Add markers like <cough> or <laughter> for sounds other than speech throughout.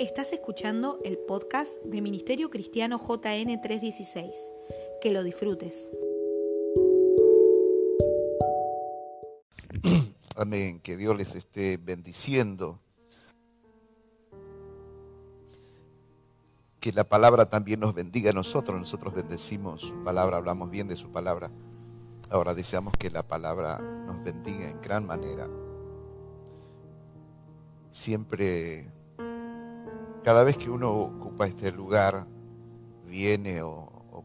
Estás escuchando el podcast de Ministerio Cristiano JN 316. Que lo disfrutes. <clears throat> Amén, que Dios les esté bendiciendo. Que la palabra también nos bendiga a nosotros. Nosotros bendecimos su palabra, hablamos bien de su palabra. Ahora deseamos que la palabra nos bendiga en gran manera. Siempre cada vez que uno ocupa este lugar, viene o,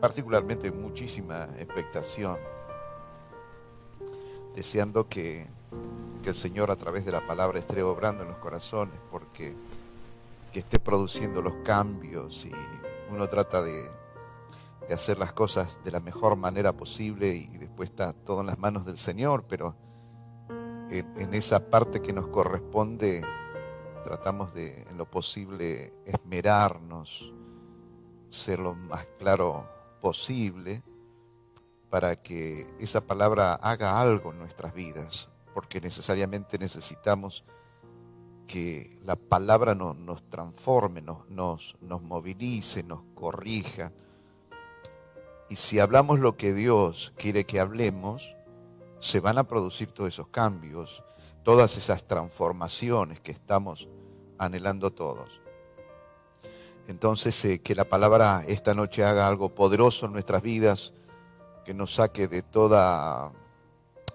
particularmente muchísima expectación, deseando que, el Señor a través de la palabra esté obrando en los corazones, porque que esté produciendo los cambios y uno trata de, hacer las cosas de la mejor manera posible y después está todo en las manos del Señor, pero en esa parte que nos corresponde, tratamos de, en lo posible, esmerarnos, ser lo más claro posible para que esa palabra haga algo en nuestras vidas, porque necesariamente necesitamos que la palabra nos transforme, nos, nos, nos movilice, nos corrija. Y si hablamos lo que Dios quiere que hablemos, se van a producir todos esos cambios todas esas transformaciones que estamos anhelando todos. Entonces, eh, que la palabra esta noche haga algo poderoso en nuestras vidas, que nos saque de toda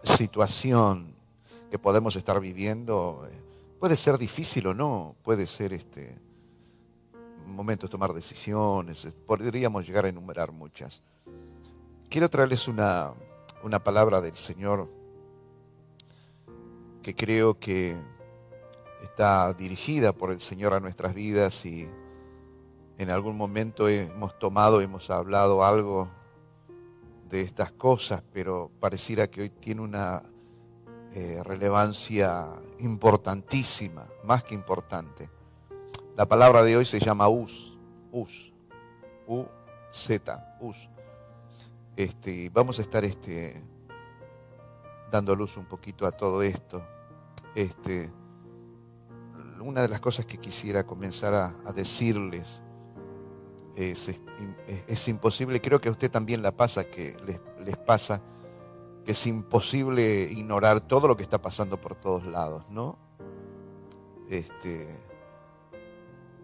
situación que podemos estar viviendo. Puede ser difícil o no, puede ser este momento de tomar decisiones, podríamos llegar a enumerar muchas. Quiero traerles una, una palabra del Señor que creo que está dirigida por el Señor a nuestras vidas y en algún momento hemos tomado, hemos hablado algo de estas cosas, pero pareciera que hoy tiene una eh, relevancia importantísima, más que importante. La palabra de hoy se llama us, us, u z, us. Este, vamos a estar este, dando luz un poquito a todo esto. Este, una de las cosas que quisiera comenzar a, decirles es, imposible, creo que a usted también la pasa, que les, pasa, que es imposible ignorar todo lo que está pasando por todos lados, ¿no? Este,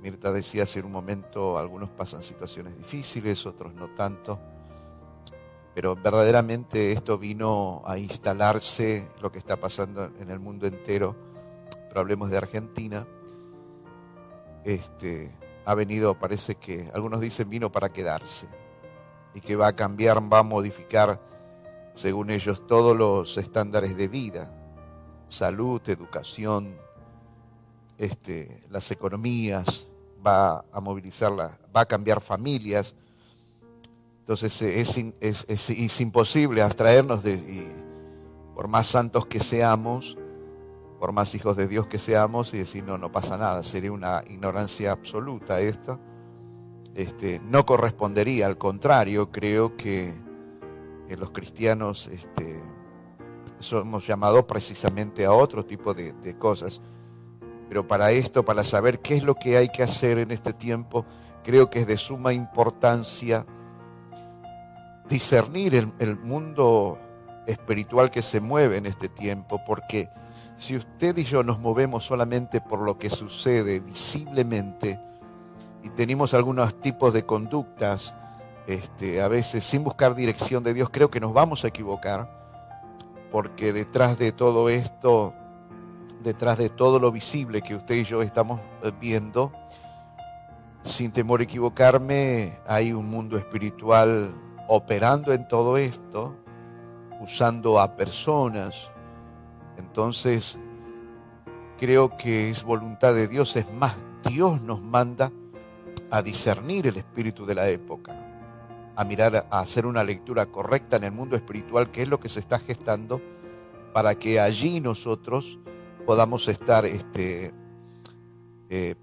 Mirta decía hace un momento, algunos pasan situaciones difíciles, otros no tanto pero verdaderamente esto vino a instalarse lo que está pasando en el mundo entero, pero hablemos de Argentina, este, ha venido, parece que algunos dicen vino para quedarse y que va a cambiar, va a modificar, según ellos, todos los estándares de vida, salud, educación, este, las economías, va a movilizarlas, va a cambiar familias, entonces eh, es, imposible abstraernos de, por más santos que seamos, por más hijos de Dios que seamos, y decir, no, no pasa nada, sería una ignorancia absoluta esto. Este, no correspondería, al contrario, creo que los cristianos este, somos llamados precisamente a otro tipo de cosas. Pero para esto, para saber qué es lo que hay que hacer en este tiempo, creo que es de suma importancia discernir el, mundo espiritual que se mueve en este tiempo, porque si usted y yo nos movemos solamente por lo que sucede visiblemente y tenemos algunos tipos de conductas, este, a veces sin buscar dirección de Dios, creo que nos vamos a equivocar, porque detrás de todo esto, detrás de todo lo visible que usted y yo estamos eh, viendo, sin temor a equivocarme, hay un mundo espiritual operando en todo esto, usando a personas. Entonces, creo que es voluntad de Dios, es más, Dios nos manda a discernir el espíritu de la época, a mirar, a hacer una lectura correcta en el mundo espiritual, que es lo que se está gestando, para que allí nosotros podamos estar este, eh,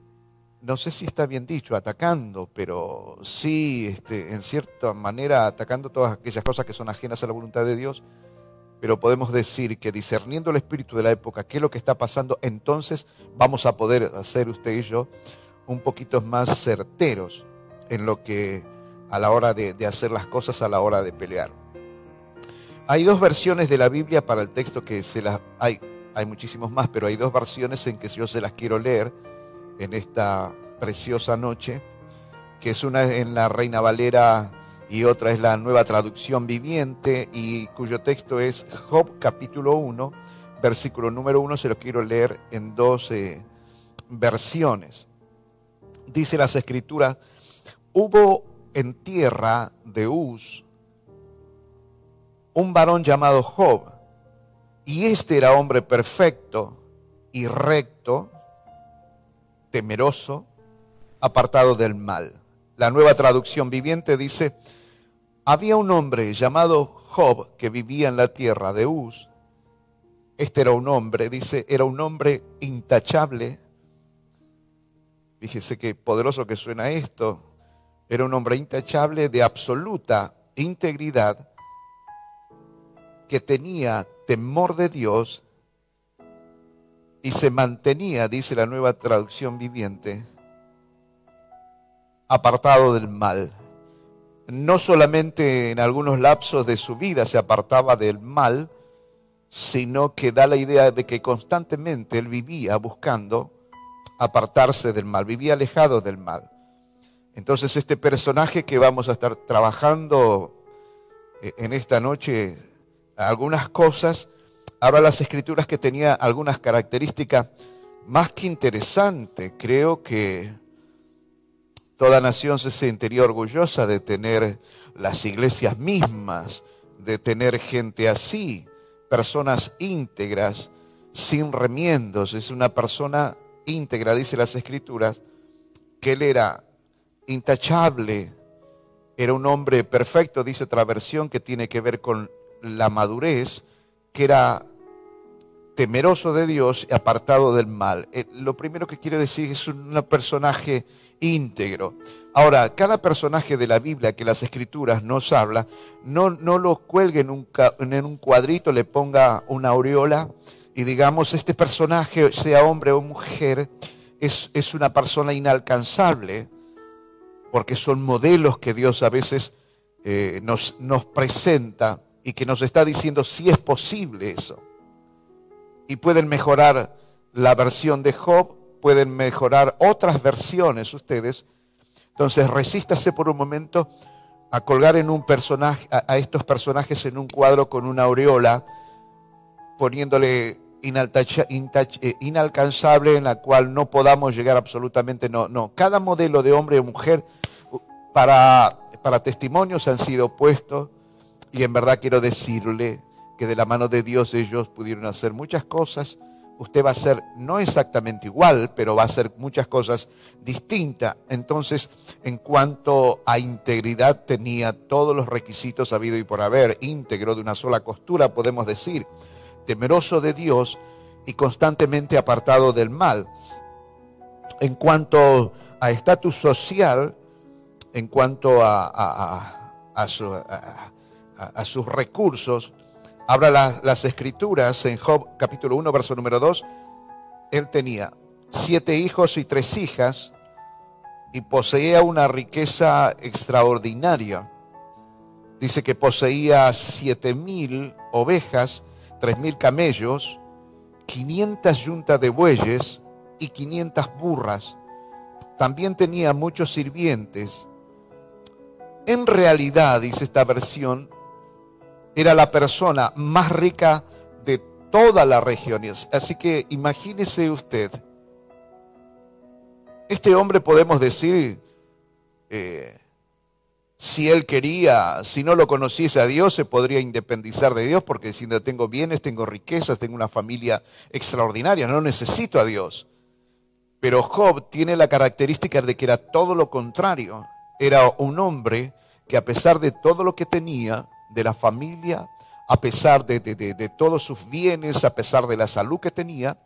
no sé si está bien dicho, atacando, pero sí, este, en cierta manera, atacando todas aquellas cosas que son ajenas a la voluntad de Dios, pero podemos decir que discerniendo el espíritu de la época, qué es lo que está pasando, entonces vamos a poder hacer usted y yo un poquito más certeros en lo que a la hora de, hacer las cosas, a la hora de pelear. Hay dos versiones de la Biblia para el texto que se las hay, hay muchísimos más, pero hay dos versiones en que yo se las quiero leer en esta preciosa noche, que es una en la Reina Valera y otra es la nueva traducción viviente y cuyo texto es Job capítulo 1, versículo número 1, se lo quiero leer en dos versiones. Dice las escrituras, hubo en tierra de Uz un varón llamado Job, y este era hombre perfecto y recto, temeroso, apartado del mal. La nueva traducción viviente dice, había un hombre llamado Job que vivía en la tierra de Uz. Este era un hombre, dice, era un hombre intachable. Fíjese qué poderoso que suena esto. Era un hombre intachable de absoluta integridad que tenía temor de Dios y se mantenía, dice la nueva traducción viviente, apartado del mal no solamente en algunos lapsos de su vida se apartaba del mal, sino que da la idea de que constantemente él vivía buscando apartarse del mal, vivía alejado del mal. Entonces este personaje que vamos a estar trabajando eh, en esta noche, algunas cosas, habla las escrituras que tenía algunas características más que interesantes. Creo que Toda nación se sentiría orgullosa de tener las iglesias mismas, de tener gente así, personas íntegras, sin remiendos. Es una persona íntegra, dice las escrituras, que él era intachable, era un hombre perfecto, dice otra versión que tiene que ver con la madurez, que era temeroso de Dios y apartado del mal. Eh, lo primero que quiero decir es un personaje íntegro. Ahora, cada personaje de la Biblia que las escrituras nos habla, no, no lo cuelgue en un, en un cuadrito, le ponga una aureola y digamos, este personaje, sea hombre o mujer, es, es una persona inalcanzable, porque son modelos que Dios a veces eh, nos, nos presenta y que nos está diciendo si es posible eso y pueden mejorar la versión de Job, pueden mejorar otras versiones ustedes. Entonces resístase por un momento a colgar en un personaje, a, estos personajes en un cuadro con una aureola, poniéndole eh, inalcanzable en la cual no podamos llegar absolutamente, no, no. Cada modelo de hombre o mujer para, para testimonios han sido puestos y en verdad quiero decirle que de la mano de Dios ellos pudieron hacer muchas cosas. Usted va a ser no exactamente igual, pero va a hacer muchas cosas distintas. Entonces, en cuanto a integridad, tenía todos los requisitos habido y por haber, íntegro de una sola costura, podemos decir, temeroso de Dios y constantemente apartado del mal. En cuanto a estatus social, en cuanto a, a sus recursos, Habla las escrituras en Job capítulo 1, verso número 2. Él tenía siete hijos y tres hijas y poseía una riqueza extraordinaria. Dice que poseía siete mil ovejas, tres mil camellos, 500 yuntas de bueyes y 500 burras. También tenía muchos sirvientes. En realidad, dice esta versión, era la persona más rica de toda la región. Así que imagínese usted, este hombre podemos decir, eh, si él quería, si no lo conociese a Dios, se podría independizar de Dios, porque diciendo tengo bienes, tengo riquezas, tengo una familia extraordinaria, no necesito a Dios. Pero Job tiene la característica de que era todo lo contrario. Era un hombre que a pesar de todo lo que tenía, de la familia, a pesar de, todos sus bienes, a pesar de la salud que tenía,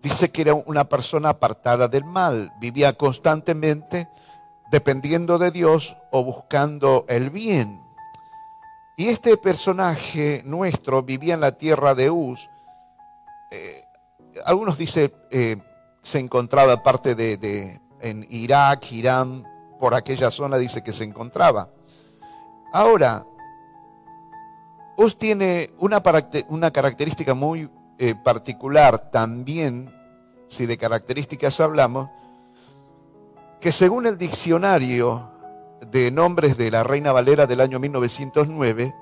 dice que era una persona apartada del mal, vivía constantemente dependiendo de Dios o buscando el bien. Y este personaje nuestro vivía en la tierra de Uz. Eh, algunos dicen eh, se encontraba parte de, en Irak, Irán, por aquella zona dice que se encontraba. Ahora, Uz tiene una, una característica muy eh, particular también, si de características hablamos, que según el diccionario de nombres de la Reina Valera del año 1909,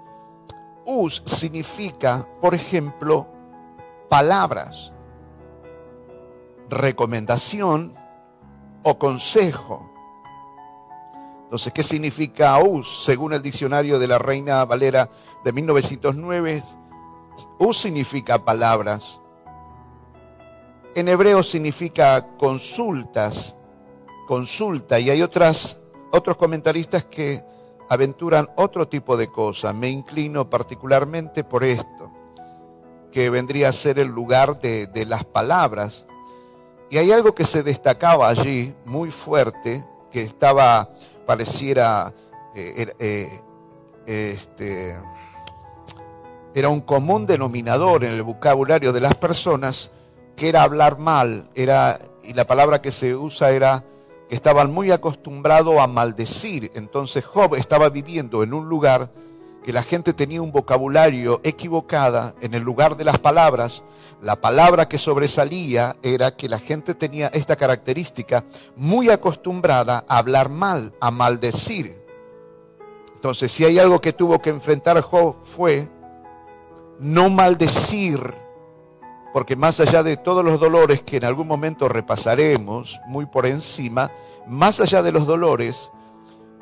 us significa, por ejemplo, palabras, recomendación o consejo. Entonces, ¿qué significa us? Según el diccionario de la Reina Valera de 1909, us significa palabras. En hebreo significa consultas, consulta, y hay otras otros comentaristas que aventuran otro tipo de cosas. Me inclino particularmente por esto, que vendría a ser el lugar de, las palabras. Y hay algo que se destacaba allí muy fuerte, que estaba, pareciera, eh, eh, este, era un común denominador en el vocabulario de las personas, que era hablar mal, era, y la palabra que se usa era estaban muy acostumbrados a maldecir. Entonces Job estaba viviendo en un lugar que la gente tenía un vocabulario equivocada en el lugar de las palabras. La palabra que sobresalía era que la gente tenía esta característica muy acostumbrada a hablar mal, a maldecir. Entonces, si hay algo que tuvo que enfrentar Job fue no maldecir porque más allá de todos los dolores que en algún momento repasaremos muy por encima, más allá de los dolores,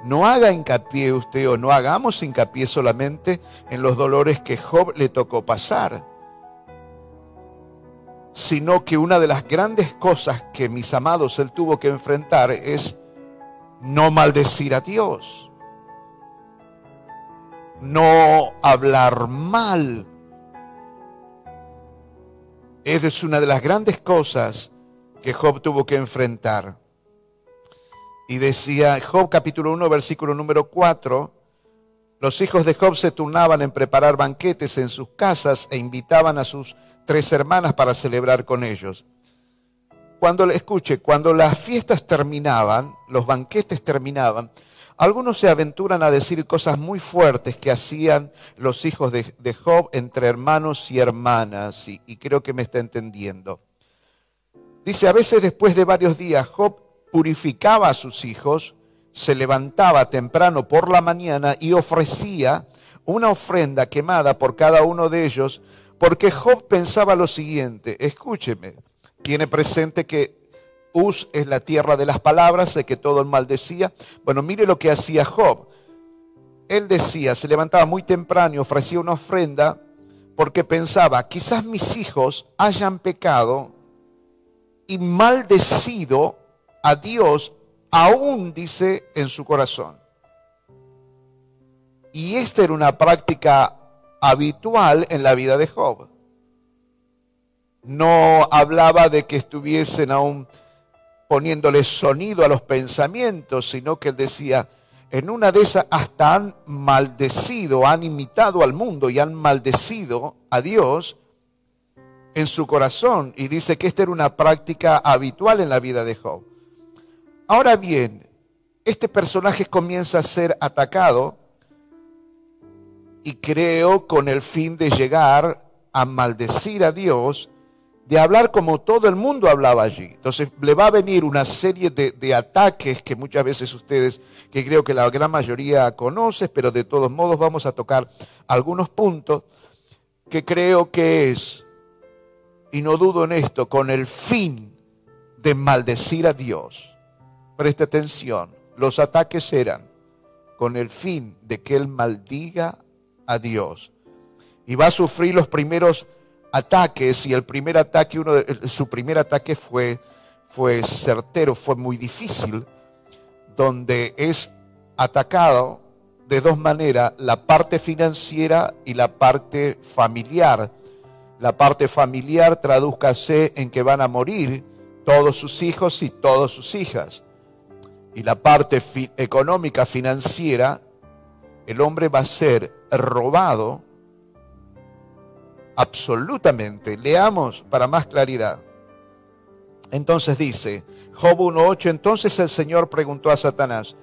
no haga hincapié usted o no hagamos hincapié solamente en los dolores que Job le tocó pasar, sino que una de las grandes cosas que mis amados él tuvo que enfrentar es no maldecir a Dios, no hablar mal esa es una de las grandes cosas que Job tuvo que enfrentar. Y decía Job capítulo 1, versículo número 4, los hijos de Job se turnaban en preparar banquetes en sus casas e invitaban a sus tres hermanas para celebrar con ellos. Cuando, escuche, cuando las fiestas terminaban, los banquetes terminaban, algunos se aventuran a decir cosas muy fuertes que hacían los hijos de, Job entre hermanos y hermanas, y, y creo que me está entendiendo. Dice, a veces después de varios días, Job purificaba a sus hijos, se levantaba temprano por la mañana y ofrecía una ofrenda quemada por cada uno de ellos, porque Job pensaba lo siguiente, escúcheme, tiene presente que Uz es la tierra de las palabras, de que todo el mal decía. Bueno, mire lo que hacía Job. Él decía, se levantaba muy temprano y ofrecía una ofrenda porque pensaba, quizás mis hijos hayan pecado y maldecido a Dios, aún dice en su corazón. Y esta era una práctica habitual en la vida de Job. No hablaba de que estuviesen aún poniéndole sonido a los pensamientos, sino que él decía, en una de esas hasta han maldecido, han imitado al mundo y han maldecido a Dios en su corazón. Y dice que esta era una práctica habitual en la vida de Job. Ahora bien, este personaje comienza a ser atacado y creo con el fin de llegar a maldecir a Dios de hablar como todo el mundo hablaba allí. Entonces le va a venir una serie de, ataques que muchas veces ustedes, que creo que la gran mayoría conoce, pero de todos modos vamos a tocar algunos puntos que creo que es, y no dudo en esto, con el fin de maldecir a Dios. Preste atención, los ataques eran con el fin de que Él maldiga a Dios. Y va a sufrir los primeros ataques y el primer ataque, uno de, su primer ataque fue, fue certero, fue muy difícil, donde es atacado de dos maneras, la parte financiera y la parte familiar. La parte familiar tradúzcase en que van a morir todos sus hijos y todas sus hijas. Y la parte económica, financiera, el hombre va a ser robado absolutamente. Leamos para más claridad. Entonces dice, Job 1.8, entonces el Señor preguntó a Satanás,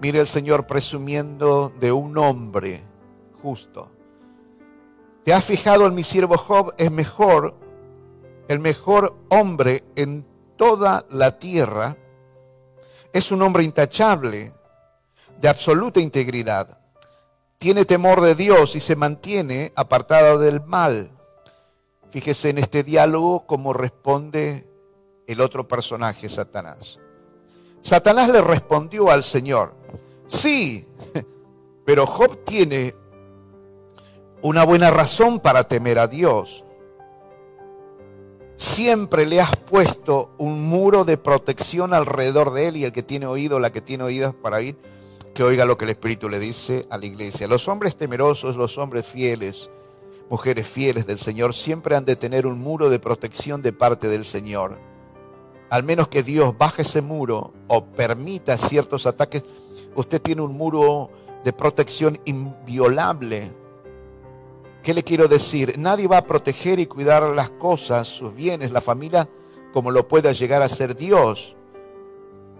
mire el Señor presumiendo de un hombre justo. ¿Te has fijado en mi siervo Job? Es mejor, el mejor hombre en toda la tierra. Es un hombre intachable, de absoluta integridad. Tiene temor de Dios y se mantiene apartado del mal. Fíjese en este diálogo cómo responde el otro personaje, Satanás. Satanás le respondió al Señor, sí, pero Job tiene una buena razón para temer a Dios. Siempre le has puesto un muro de protección alrededor de él y el que tiene oído, la que tiene oídos para ir, que oiga lo que el Espíritu le dice a la iglesia. Los hombres temerosos, los hombres fieles, mujeres fieles del Señor, siempre han de tener un muro de protección de parte del Señor. Al menos que Dios baje ese muro o permita ciertos ataques, usted tiene un muro de protección inviolable. ¿Qué le quiero decir? Nadie va a proteger y cuidar las cosas, sus bienes, la familia, como lo pueda llegar a ser Dios.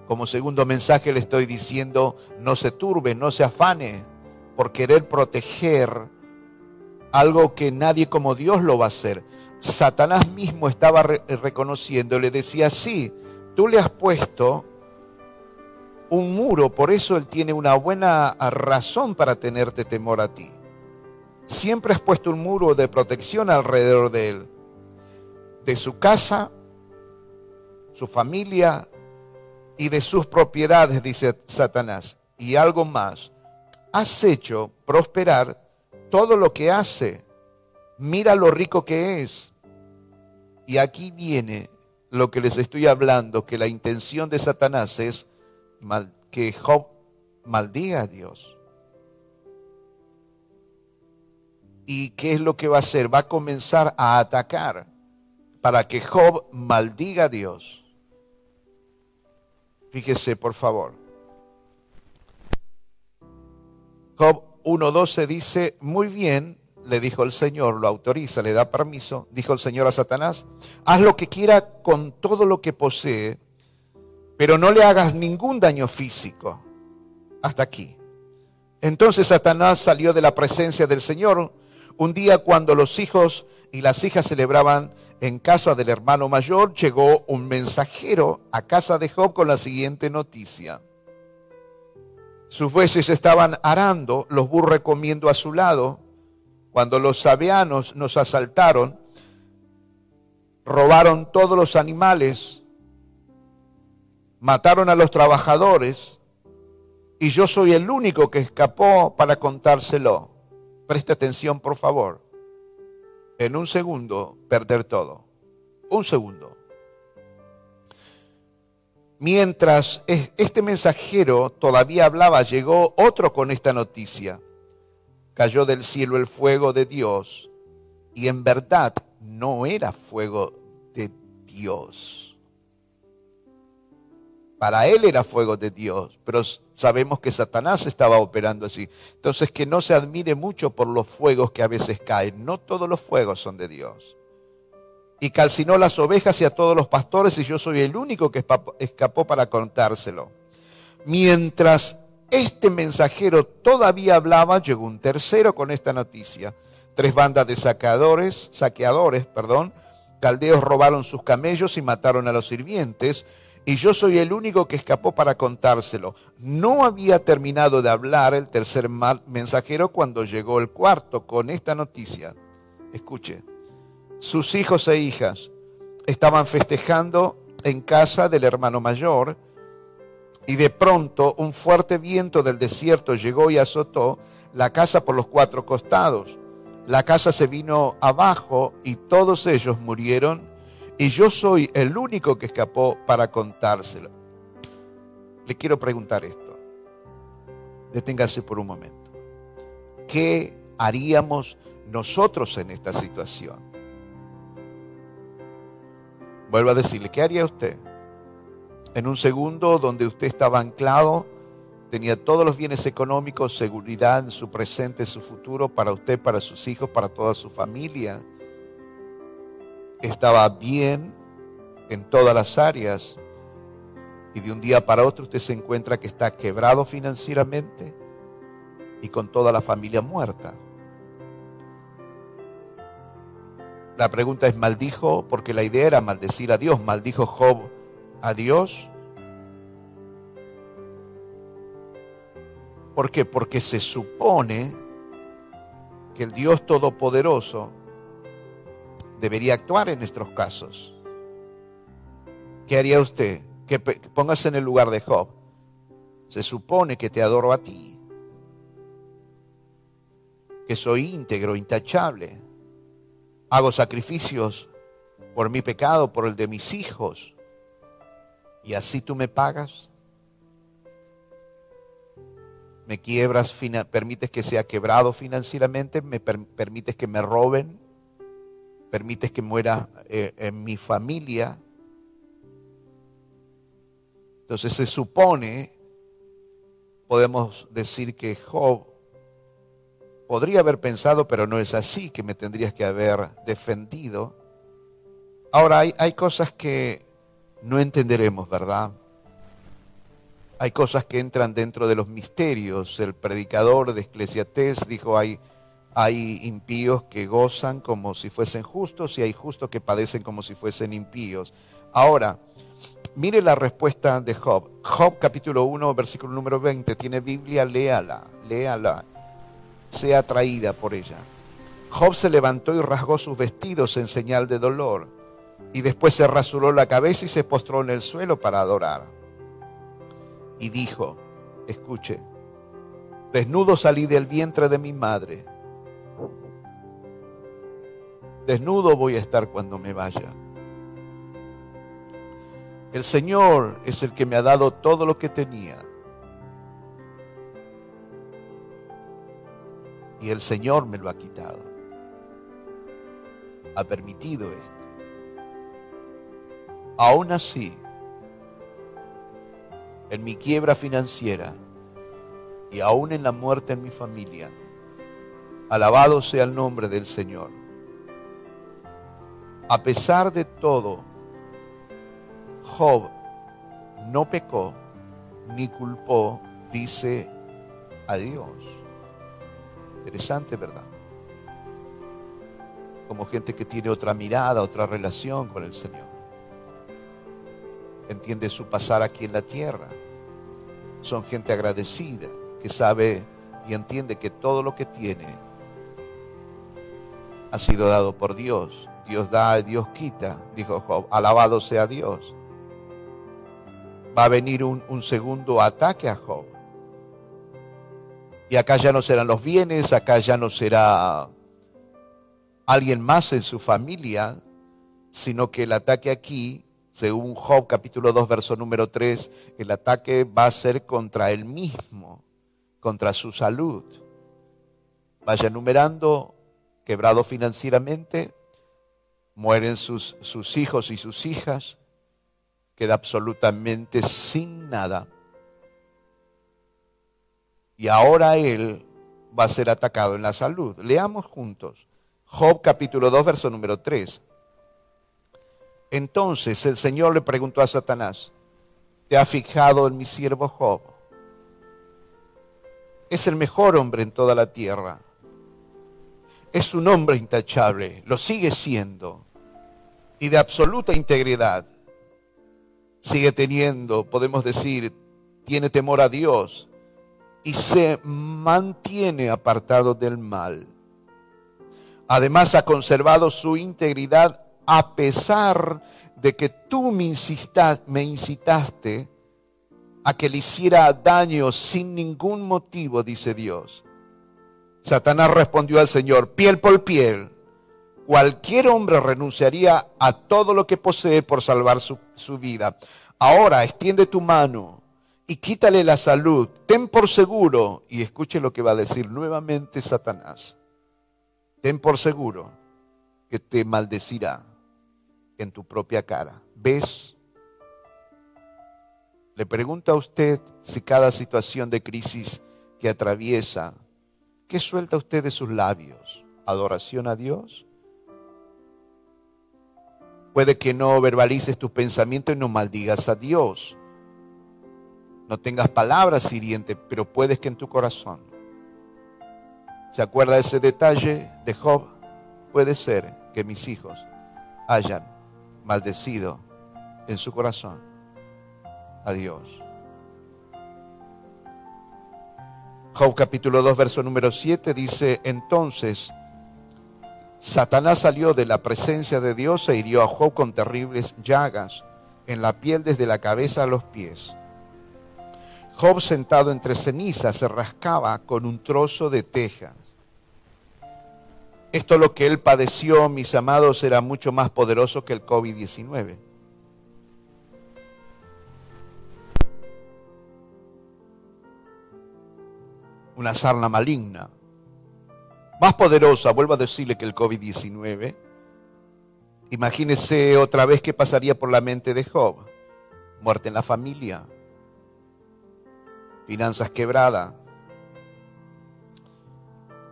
Como segundo mensaje le estoy diciendo, no se turbe, no se afane por querer proteger algo que nadie como Dios lo va a hacer. Satanás mismo estaba reconociendo, le decía, sí, tú le has puesto un muro, por eso él tiene una buena razón para tenerte temor a ti. Siempre has puesto un muro de protección alrededor de él, de su casa, su familia y de sus propiedades, dice Satanás. Y algo más, has hecho prosperar todo lo que hace. Mira lo rico que es. Y aquí viene lo que les estoy hablando, que la intención de Satanás es que Job maldiga a Dios. ¿Y qué es lo que va a hacer? Va a comenzar a atacar para que Job maldiga a Dios. Fíjese, por favor. Job 1.12 dice, muy bien, le dijo el Señor, lo autoriza, le da permiso, dijo el Señor a Satanás, haz lo que quiera con todo lo que posee, pero no le hagas ningún daño físico. Hasta aquí. Entonces Satanás salió de la presencia del Señor un día cuando los hijos y las hijas celebraban en casa del hermano mayor, llegó un mensajero a casa de Job con la siguiente noticia. Sus bueyes estaban arando, los burros comiendo a su lado. Cuando los sabianos nos asaltaron, robaron todos los animales, mataron a los trabajadores, y yo soy el único que escapó para contárselo. Preste atención, por favor. En un segundo, perder todo. Un segundo. Mientras este mensajero todavía hablaba, llegó otro con esta noticia. Cayó del cielo el fuego de Dios y en verdad no era fuego de Dios. Para él era fuego de Dios, pero sabemos que Satanás estaba operando así. Entonces que no se admire mucho por los fuegos que a veces caen. No todos los fuegos son de Dios y calcinó las ovejas y a todos los pastores y yo soy el único que escapó para contárselo. Mientras este mensajero todavía hablaba, llegó un tercero con esta noticia. Tres bandas de saqueadores, saqueadores, perdón, caldeos robaron sus camellos y mataron a los sirvientes, y yo soy el único que escapó para contárselo. No había terminado de hablar el tercer mensajero cuando llegó el cuarto con esta noticia. Escuche sus hijos e hijas estaban festejando en casa del hermano mayor y de pronto un fuerte viento del desierto llegó y azotó la casa por los cuatro costados. La casa se vino abajo y todos ellos murieron y yo soy el único que escapó para contárselo. Le quiero preguntar esto. Deténgase por un momento. ¿Qué haríamos nosotros en esta situación? Vuelvo a decirle, ¿qué haría usted? En un segundo donde usted estaba anclado tenía todos los bienes económicos, seguridad en su presente, en su futuro, para usted, para sus hijos, para toda su familia. Estaba bien en todas las áreas y de un día para otro usted se encuentra que está quebrado financieramente y con toda la familia muerta. La pregunta es, ¿maldijo? Porque la idea era maldecir a Dios. ¿Maldijo Job a Dios? ¿Por qué? Porque se supone que el Dios Todopoderoso debería actuar en nuestros casos. ¿Qué haría usted? Que póngase en el lugar de Job. Se supone que te adoro a ti, que soy íntegro, intachable Hago sacrificios por mi pecado, por el de mis hijos. Y así tú me pagas. Me quiebras, permites que sea quebrado financieramente, me permites que me roben, permites que muera eh, en mi familia. Entonces se supone, podemos decir que Job podría haber pensado, pero no es así, que me tendrías que haber defendido. Ahora, hay, hay cosas que no entenderemos, ¿verdad? Hay cosas que entran dentro de los misterios. El predicador de Eclesiastés dijo, hay, hay impíos que gozan como si fuesen justos y hay justos que padecen como si fuesen impíos. Ahora, mire la respuesta de Job. Job capítulo 1, versículo número 20. Tiene Biblia, léala, léala sea atraída por ella. Job se levantó y rasgó sus vestidos en señal de dolor, y después se rasuró la cabeza y se postró en el suelo para adorar. Y dijo, escuche, desnudo salí del vientre de mi madre, desnudo voy a estar cuando me vaya. El Señor es el que me ha dado todo lo que tenía Y el Señor me lo ha quitado. Ha permitido esto. Aún así, en mi quiebra financiera y aún en la muerte en mi familia, alabado sea el nombre del Señor. A pesar de todo, Job no pecó ni culpó, dice a Dios. Interesante, ¿verdad? Como gente que tiene otra mirada, otra relación con el Señor. Entiende su pasar aquí en la tierra. Son gente agradecida, que sabe y entiende que todo lo que tiene ha sido dado por Dios. Dios da, Dios quita, dijo Job. Alabado sea Dios. Va a venir un, un segundo ataque a Job y acá ya no serán los bienes, acá ya no será alguien más en su familia, sino que el ataque aquí, según Job capítulo 2, verso número 3, el ataque va a ser contra él mismo, contra su salud. Vaya numerando, quebrado financieramente, mueren sus, sus hijos y sus hijas, queda absolutamente sin nada y ahora él va a ser atacado en la salud. Leamos juntos. Job capítulo 2, verso número 3. Entonces el Señor le preguntó a Satanás, ¿te ha fijado en mi siervo Job? Es el mejor hombre en toda la tierra. Es un hombre intachable, lo sigue siendo, y de absoluta integridad. Sigue teniendo, podemos decir, tiene temor a Dios, y se mantiene apartado del mal. Además ha conservado su integridad a pesar de que tú me, me incitaste a que le hiciera daño sin ningún motivo, dice Dios. Satanás respondió al Señor, piel por piel. Cualquier hombre renunciaría a todo lo que posee por salvar su, su vida. Ahora extiende tu mano y quítale la salud. Ten por seguro, y escuche lo que va a decir nuevamente Satanás, ten por seguro que te maldecirá en tu propia cara. ¿Ves? Le pregunto a usted si cada situación de crisis que atraviesa, ¿qué suelta usted de sus labios? ¿Adoración a Dios? Puede que no verbalices tus pensamientos y no maldigas a Dios. No tengas palabras hirientes, pero puedes que en tu corazón. ¿Se acuerda ese detalle de Job? Puede ser que mis hijos hayan maldecido en su corazón a Dios. Job capítulo 2, verso número 7 dice, entonces Satanás salió de la presencia de Dios e hirió a Job con terribles llagas en la piel desde la cabeza a los pies. Job sentado entre cenizas se rascaba con un trozo de tejas. Esto lo que él padeció, mis amados, era mucho más poderoso que el COVID-19. Una sarna maligna, más poderosa, vuelvo a decirle que el COVID-19. Imagínese otra vez qué pasaría por la mente de Job. Muerte en la familia, finanzas quebradas,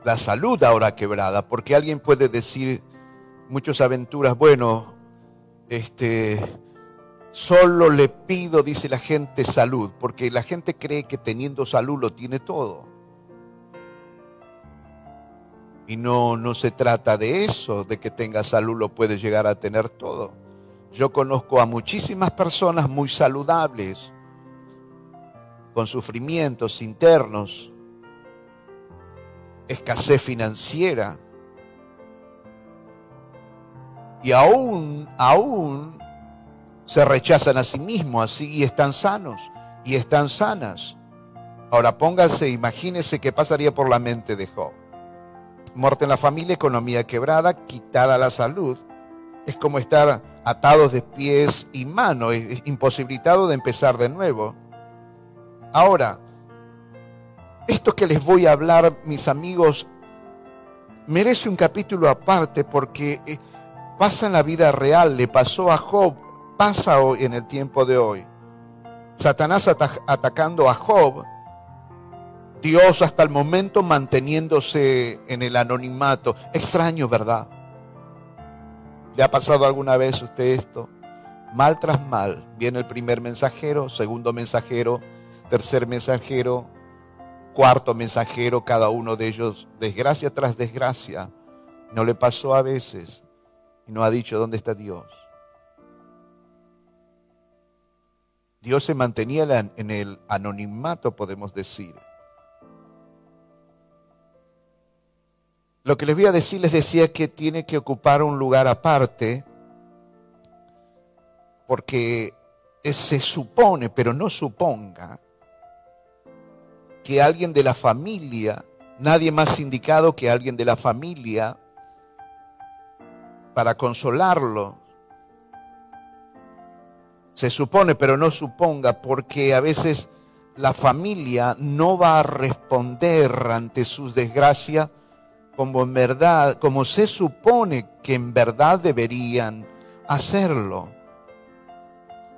la salud ahora quebrada, porque alguien puede decir muchas aventuras, bueno, este, solo le pido, dice la gente, salud, porque la gente cree que teniendo salud lo tiene todo. Y no, no se trata de eso, de que tenga salud lo puede llegar a tener todo. Yo conozco a muchísimas personas muy saludables, con sufrimientos internos, escasez financiera. Y aún, aún se rechazan a sí mismos así y están sanos y están sanas. Ahora pónganse, imagínense qué pasaría por la mente de Job. Muerte en la familia, economía quebrada, quitada la salud. Es como estar atados de pies y manos, imposibilitado de empezar de nuevo. Ahora, esto que les voy a hablar, mis amigos, merece un capítulo aparte porque eh, pasa en la vida real, le pasó a Job, pasa hoy en el tiempo de hoy. Satanás atacando a Job, Dios hasta el momento manteniéndose en el anonimato. Extraño, ¿verdad? ¿Le ha pasado alguna vez a usted esto? Mal tras mal, viene el primer mensajero, segundo mensajero, tercer mensajero, cuarto mensajero, cada uno de ellos, desgracia tras desgracia. No le pasó a veces y no ha dicho dónde está Dios. Dios se mantenía en el anonimato, podemos decir. Lo que les voy a decir les decía que tiene que ocupar un lugar aparte, porque se supone, pero no suponga, que alguien de la familia, nadie más indicado que alguien de la familia, para consolarlo. Se supone, pero no suponga, porque a veces la familia no va a responder ante sus desgracias como en verdad, como se supone que en verdad deberían hacerlo.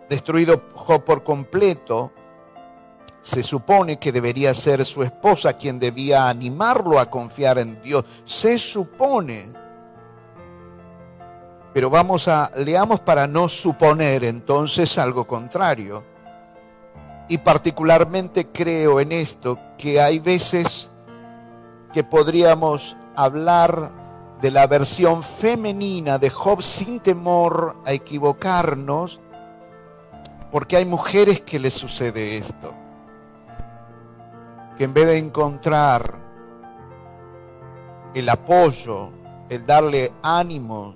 Destruido por completo, se supone que debería ser su esposa quien debía animarlo a confiar en Dios. Se supone. Pero vamos a, leamos para no suponer entonces algo contrario. Y particularmente creo en esto, que hay veces que podríamos hablar de la versión femenina de Job sin temor a equivocarnos, porque hay mujeres que les sucede esto que en vez de encontrar el apoyo, el darle ánimo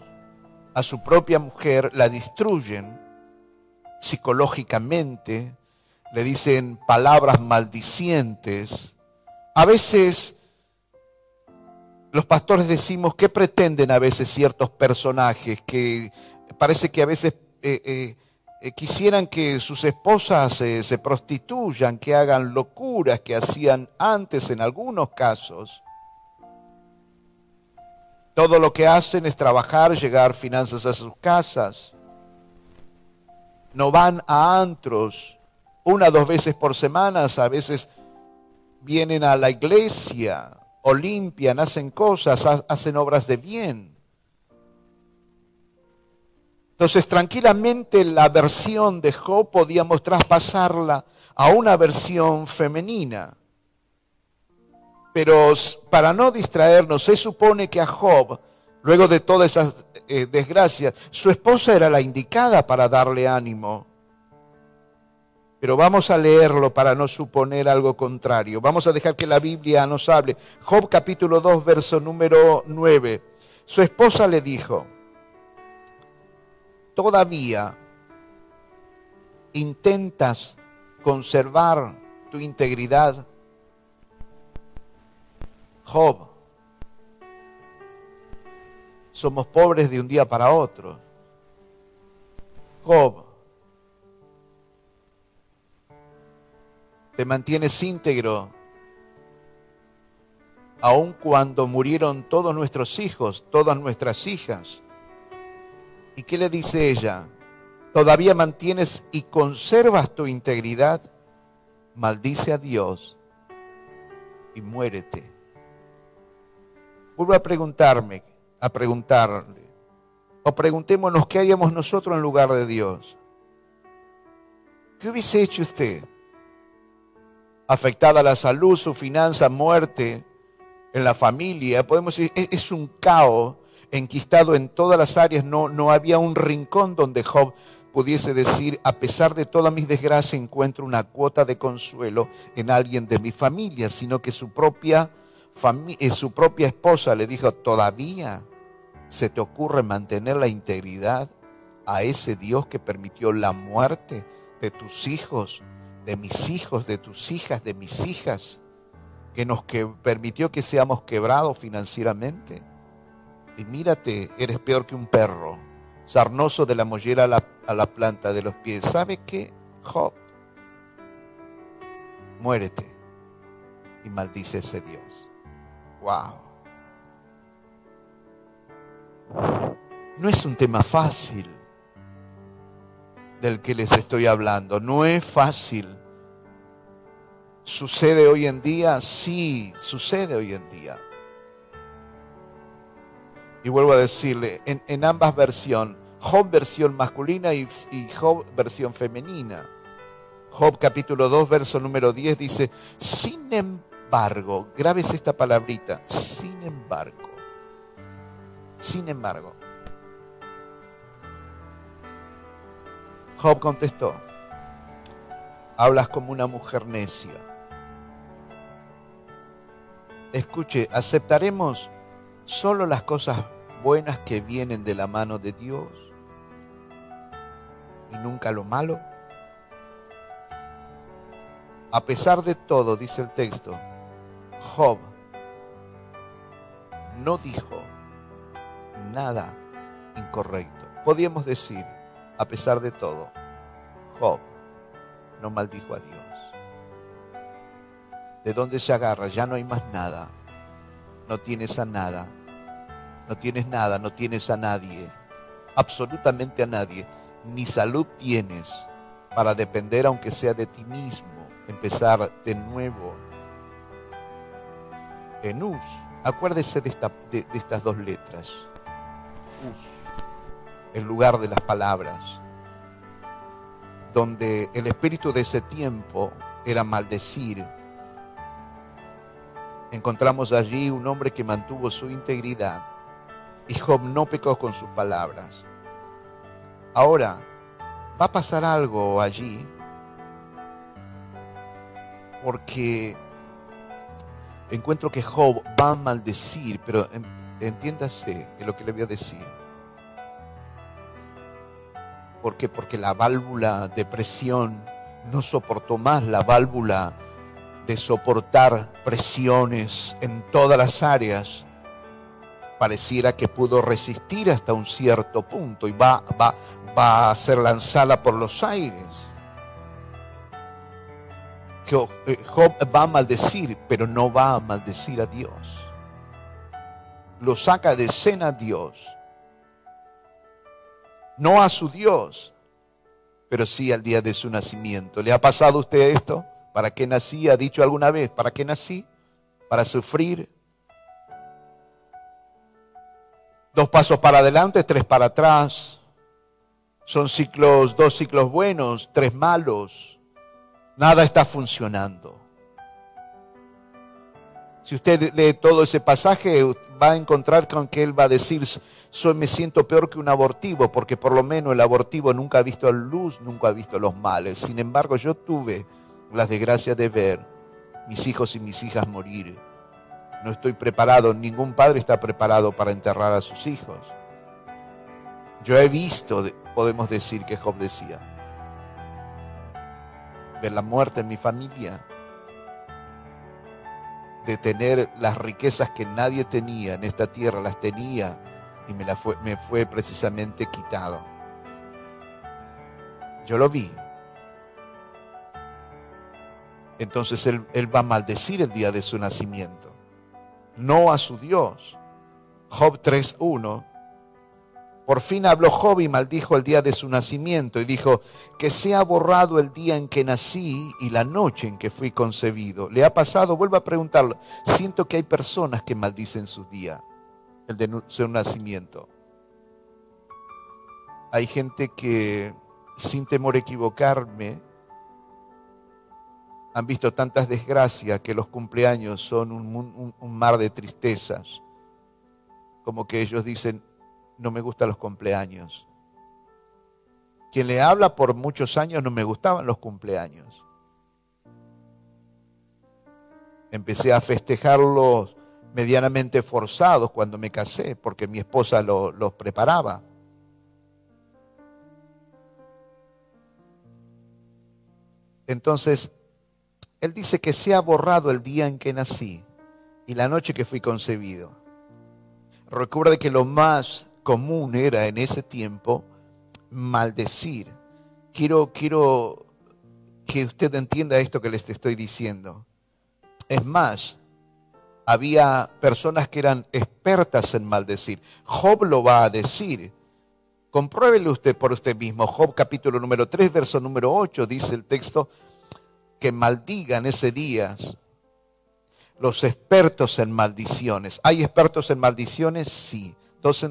a su propia mujer, la destruyen psicológicamente, le dicen palabras maldicientes. A veces los pastores decimos que pretenden a veces ciertos personajes que parece que a veces eh, eh, eh, quisieran que sus esposas se prostituyan, que hagan locuras que hacían antes en algunos casos. Todo lo que hacen es trabajar, llegar finanzas a sus casas. No van a antros, una o dos veces por semana, a veces vienen a la iglesia o limpian, hacen cosas, hacen obras de bien. Entonces, tranquilamente la versión de Job podíamos traspasarla a una versión femenina. Pero para no distraernos, se supone que a Job, luego de todas esas eh, desgracias, su esposa era la indicada para darle ánimo. Pero vamos a leerlo para no suponer algo contrario. Vamos a dejar que la Biblia nos hable. Job capítulo 2, verso número 9. Su esposa le dijo, todavía intentas conservar tu integridad. Job, somos pobres de un día para otro. Job, te mantienes íntegro, aun cuando murieron todos nuestros hijos, todas nuestras hijas. ¿Y qué le dice ella? ¿Todavía mantienes y conservas tu integridad? Maldice a Dios y muérete. Vuelvo a preguntarme, a preguntarle, o preguntémonos qué haríamos nosotros en lugar de Dios. ¿Qué hubiese hecho usted? Afectada la salud, su finanza, muerte, en la familia. Podemos decir, es, un caos enquistado en todas las áreas. No, no había un rincón donde Job pudiese decir, a pesar de toda mis desgracias, encuentro una cuota de consuelo en alguien de mi familia, sino que su propia, eh, su propia esposa le dijo, todavía se te ocurre mantener la integridad a ese Dios que permitió la muerte de tus hijos, de mis hijos, de tus hijas, de mis hijas, que nos que permitió que seamos quebrados financieramente. Y mírate, eres peor que un perro, sarnoso de la mollera a la, a la planta de los pies. ¿Sabe qué, Job? Muérete y maldice ese Dios. Wow. No es un tema fácil del que les estoy hablando. No es fácil. ¿Sucede hoy en día? Sí, sucede hoy en día. Y vuelvo a decirle, en, ambas versiones, Job versión masculina y, y Job versión femenina. Job capítulo 2, verso número 10 dice, sin embargo, grabes esta palabrita, sin embargo, sin embargo, Job contestó, hablas como una mujer necia. Escuche, ¿aceptaremos solo las cosas buenas que vienen de la mano de Dios y nunca lo malo? A pesar de todo, dice el texto, Job no dijo nada incorrecto. Podríamos decir, a pesar de todo, Job no maldijo a Dios. ¿De dónde se agarra? Ya no hay más nada. No tienes a nada. No tienes nada, no tienes a nadie. Absolutamente a nadie. Ni salud tienes para depender, aunque sea de ti mismo. Empezar de nuevo. En Us. Acuérdese de, de estas dos letras. Us en lugar de las palabras, donde el espíritu de ese tiempo era maldecir. Encontramos allí un hombre que mantuvo su integridad y Job no pecó con sus palabras. Ahora, va a pasar algo allí porque encuentro que Job va a maldecir, pero entiéndase en lo que le voy a decir ¿Por qué? Porque la válvula de presión no soportó más la válvula de soportar presiones en todas las áreas. Pareciera que pudo resistir hasta un cierto punto y va, va, va a ser lanzada por los aires. Eh, Job va a maldecir, pero no va a maldecir a Dios. Lo saca de escena Dios no a su Dios, pero sí al día de su nacimiento. ¿Le ha pasado a usted esto? ¿Para qué nací? ¿Ha dicho alguna vez? ¿Para qué nací? ¿Para sufrir? Dos pasos para adelante, tres para atrás. Son ciclos, dos ciclos buenos, tres malos. Nada está funcionando. Si usted lee todo ese pasaje, va a encontrar con que él va a decir, soy, me siento peor que un abortivo, porque por lo menos el abortivo nunca ha visto la luz, nunca ha visto los males. Sin embargo, yo tuve la desgracia de ver mis hijos y mis hijas morir. No estoy preparado, ningún padre está preparado para enterrar a sus hijos. Yo he visto, podemos decir que Job decía, ver la muerte en mi familia, de tener las riquezas que nadie tenía en esta tierra, las tenía y me, la fue, me fue precisamente quitado. Yo lo vi. Entonces él, él va a maldecir el día de su nacimiento, no a su Dios. Job 3.1 por fin habló Job y maldijo el día de su nacimiento y dijo, que sea borrado el día en que nací y la noche en que fui concebido. ¿Le ha pasado? Vuelvo a preguntarlo. Siento que hay personas que maldicen su día, de su nacimiento. Hay gente que, sin temor a equivocarme, han visto tantas desgracias que los cumpleaños son un mar de tristezas. Como que ellos dicen, no me gustan los cumpleaños. Quien le habla por muchos años no me gustaban los cumpleaños. Empecé a festejarlos medianamente forzados cuando me casé, porque mi esposa los preparaba. Entonces, él dice que se ha borrado el día en que nací y la noche que fui concebido. Recuerda que lo más común era en ese tiempo maldecir. Quiero, quiero que usted entienda esto que les estoy diciendo. Es más, había personas que eran expertas en maldecir. Job lo va a decir. Compruébelo usted por usted mismo. Job capítulo número 3, verso número 8, dice el texto, que maldigan ese día los expertos en maldiciones. ¿Hay expertos en maldiciones? Sí.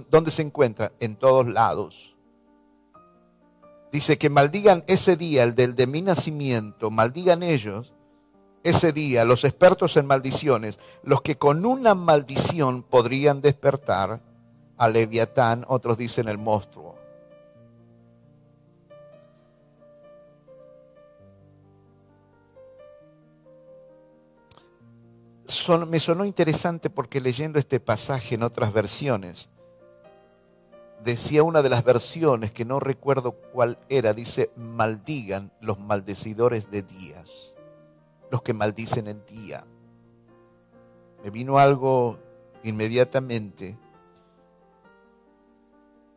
¿Dónde se encuentra? En todos lados. Dice que maldigan ese día, el del de mi nacimiento, maldigan ellos ese día, los expertos en maldiciones, los que con una maldición podrían despertar a Leviatán, otros dicen el monstruo. me sonó interesante porque leyendo este pasaje en otras versiones, decía una de las versiones, que no recuerdo cuál era, dice, maldigan los maldecidores de días, los que maldicen el día. Me vino algo inmediatamente,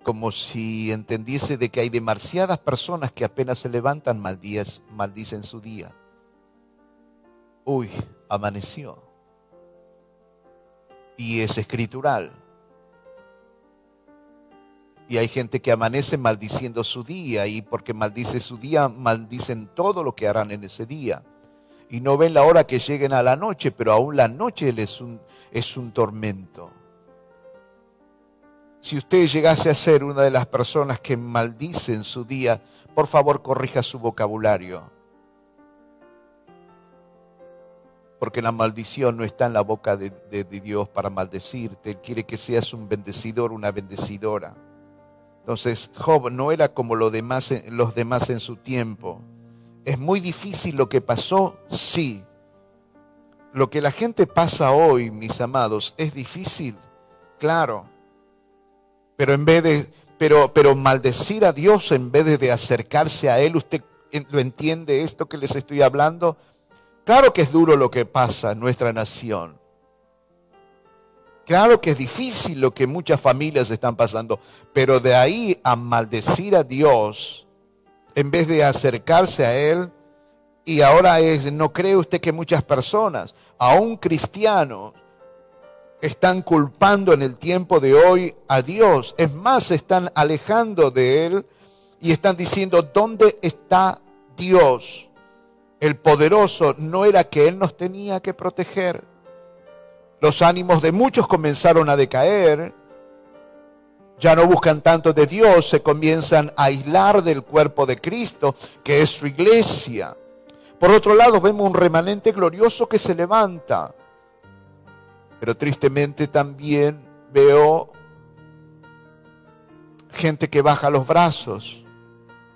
como si entendiese de que hay demasiadas personas que apenas se levantan maldicen su día. Uy, amaneció. Y es escritural y hay gente que amanece maldiciendo su día y porque maldice su día, maldicen todo lo que harán en ese día. Y no ven la hora que lleguen a la noche, pero aún la noche es un, es un tormento. Si usted llegase a ser una de las personas que maldicen su día, por favor corrija su vocabulario. Porque la maldición no está en la boca de, de Dios para maldecirte. Él quiere que seas un bendecidor, una bendecidora. Entonces, Job no era como demás, los demás en su tiempo. ¿Es muy difícil lo que pasó? Sí. Lo que la gente pasa hoy, mis amados, es difícil, claro. Pero en vez de, pero, pero maldecir a Dios en vez de acercarse a Él, ¿usted lo entiende esto que les estoy hablando? Claro que es duro lo que pasa en nuestra nación. Claro que es difícil lo que muchas familias están pasando, pero de ahí a maldecir a Dios, en vez de acercarse a Él, y ahora es, ¿no cree usted que muchas personas, aún cristianos, están culpando en el tiempo de hoy a Dios? Es más, están alejando de Él y están diciendo, ¿dónde está Dios? El poderoso no era que Él nos tenía que proteger. Los ánimos de muchos comenzaron a decaer. Ya no buscan tanto de Dios, se comienzan a aislar del cuerpo de Cristo, que es su iglesia. Por otro lado, vemos un remanente glorioso que se levanta. Pero tristemente también veo gente que baja los brazos.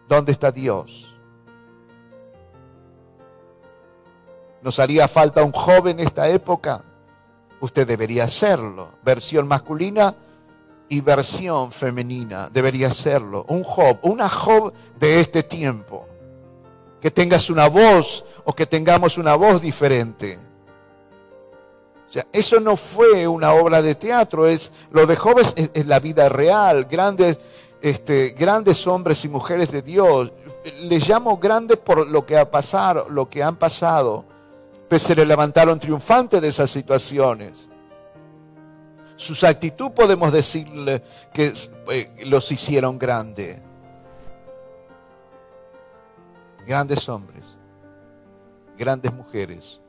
¿Dónde está Dios? ¿Nos haría falta un joven en esta época? Usted debería hacerlo. Versión masculina y versión femenina. Debería hacerlo. Un Job, una Job de este tiempo. Que tengas una voz o que tengamos una voz diferente. Eso no fue una obra de teatro, es lo de Job es, la vida real, grandes, este, grandes hombres y mujeres de Dios. Les llamo grandes por lo que ha pasado, lo que han pasado, pues se le levantaron triunfantes de esas situaciones. Sus actitud podemos decirle que eh, los hicieron grandes. Grandes hombres, grandes mujeres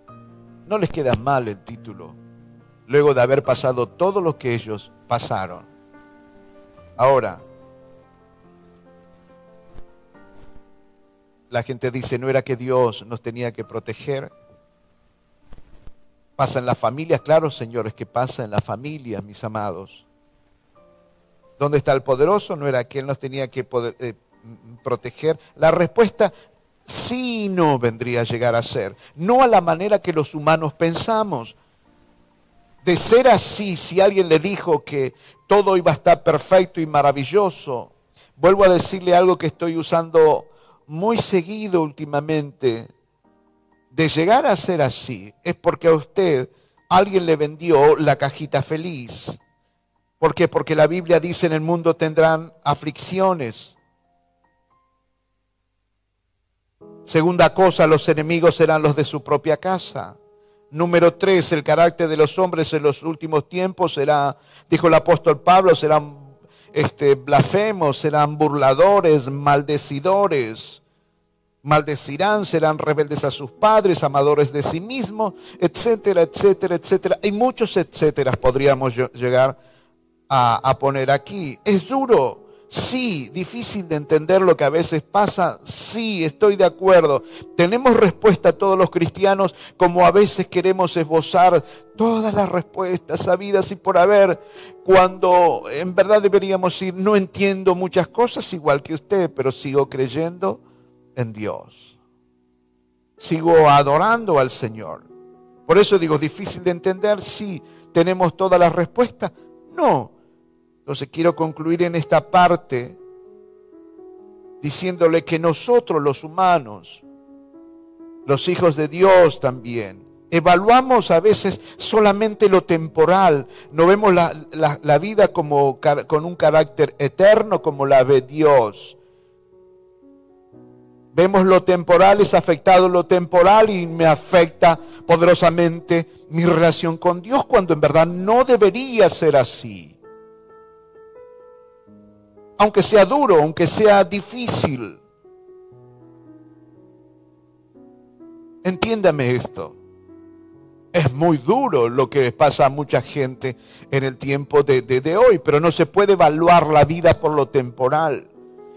no les queda mal el título, luego de haber pasado todo lo que ellos pasaron. Ahora, la gente dice, ¿no era que Dios nos tenía que proteger? Pasa en las familias, claro, señores, que pasa en las familias, mis amados. ¿Dónde está el poderoso? ¿No era que Él nos tenía que eh, proteger? La respuesta sí no vendría a llegar a ser, no a la manera que los humanos pensamos. De ser así, si alguien le dijo que todo iba a estar perfecto y maravilloso, vuelvo a decirle algo que estoy usando muy seguido últimamente, de llegar a ser así, es porque a usted alguien le vendió la cajita feliz. ¿Por qué? Porque la Biblia dice en el mundo tendrán aflicciones. Segunda cosa, los enemigos serán los de su propia casa. Número tres, el carácter de los hombres en los últimos tiempos será, dijo el apóstol Pablo, serán este, blasfemos, serán burladores, maldecidores. Maldecirán, serán rebeldes a sus padres, amadores de sí mismos, etcétera, etcétera, etcétera. Y muchos etcétera podríamos llegar a, poner aquí. Es duro, Sí, difícil de entender lo que a veces pasa. Sí, estoy de acuerdo. Tenemos respuesta a todos los cristianos como a veces queremos esbozar todas las respuestas sabidas y por haber, cuando en verdad deberíamos decir, no entiendo muchas cosas igual que usted, pero sigo creyendo en Dios. Sigo adorando al Señor. Por eso digo, difícil de entender, sí, tenemos todas las respuestas. No, entonces quiero concluir en esta parte diciéndole que nosotros los humanos, los hijos de Dios también, evaluamos a veces solamente lo temporal, no vemos la, vida como, con un carácter eterno como la ve Dios. Vemos lo temporal, es afectado lo temporal y me afecta poderosamente mi relación con Dios cuando en verdad no debería ser así aunque sea duro, aunque sea difícil. Entiéndame esto. Es muy duro lo que pasa a mucha gente en el tiempo de, hoy, pero no se puede evaluar la vida por lo temporal.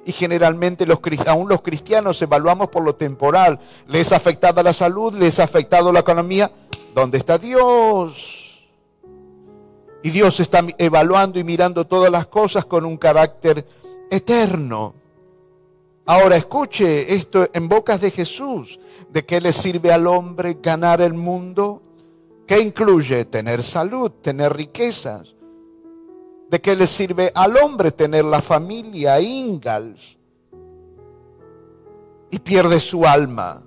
Y generalmente los, aún los cristianos evaluamos por lo temporal. ¿Les ha afectado la salud? ¿Les ha afectado la economía? ¿Dónde está Dios? Y Dios está evaluando y mirando todas las cosas con un carácter eterno. Ahora escuche esto en bocas de Jesús. ¿De qué le sirve al hombre ganar el mundo? ¿Qué incluye? Tener salud, tener riquezas. ¿De qué le sirve al hombre tener la familia, Ingals? Y pierde su alma.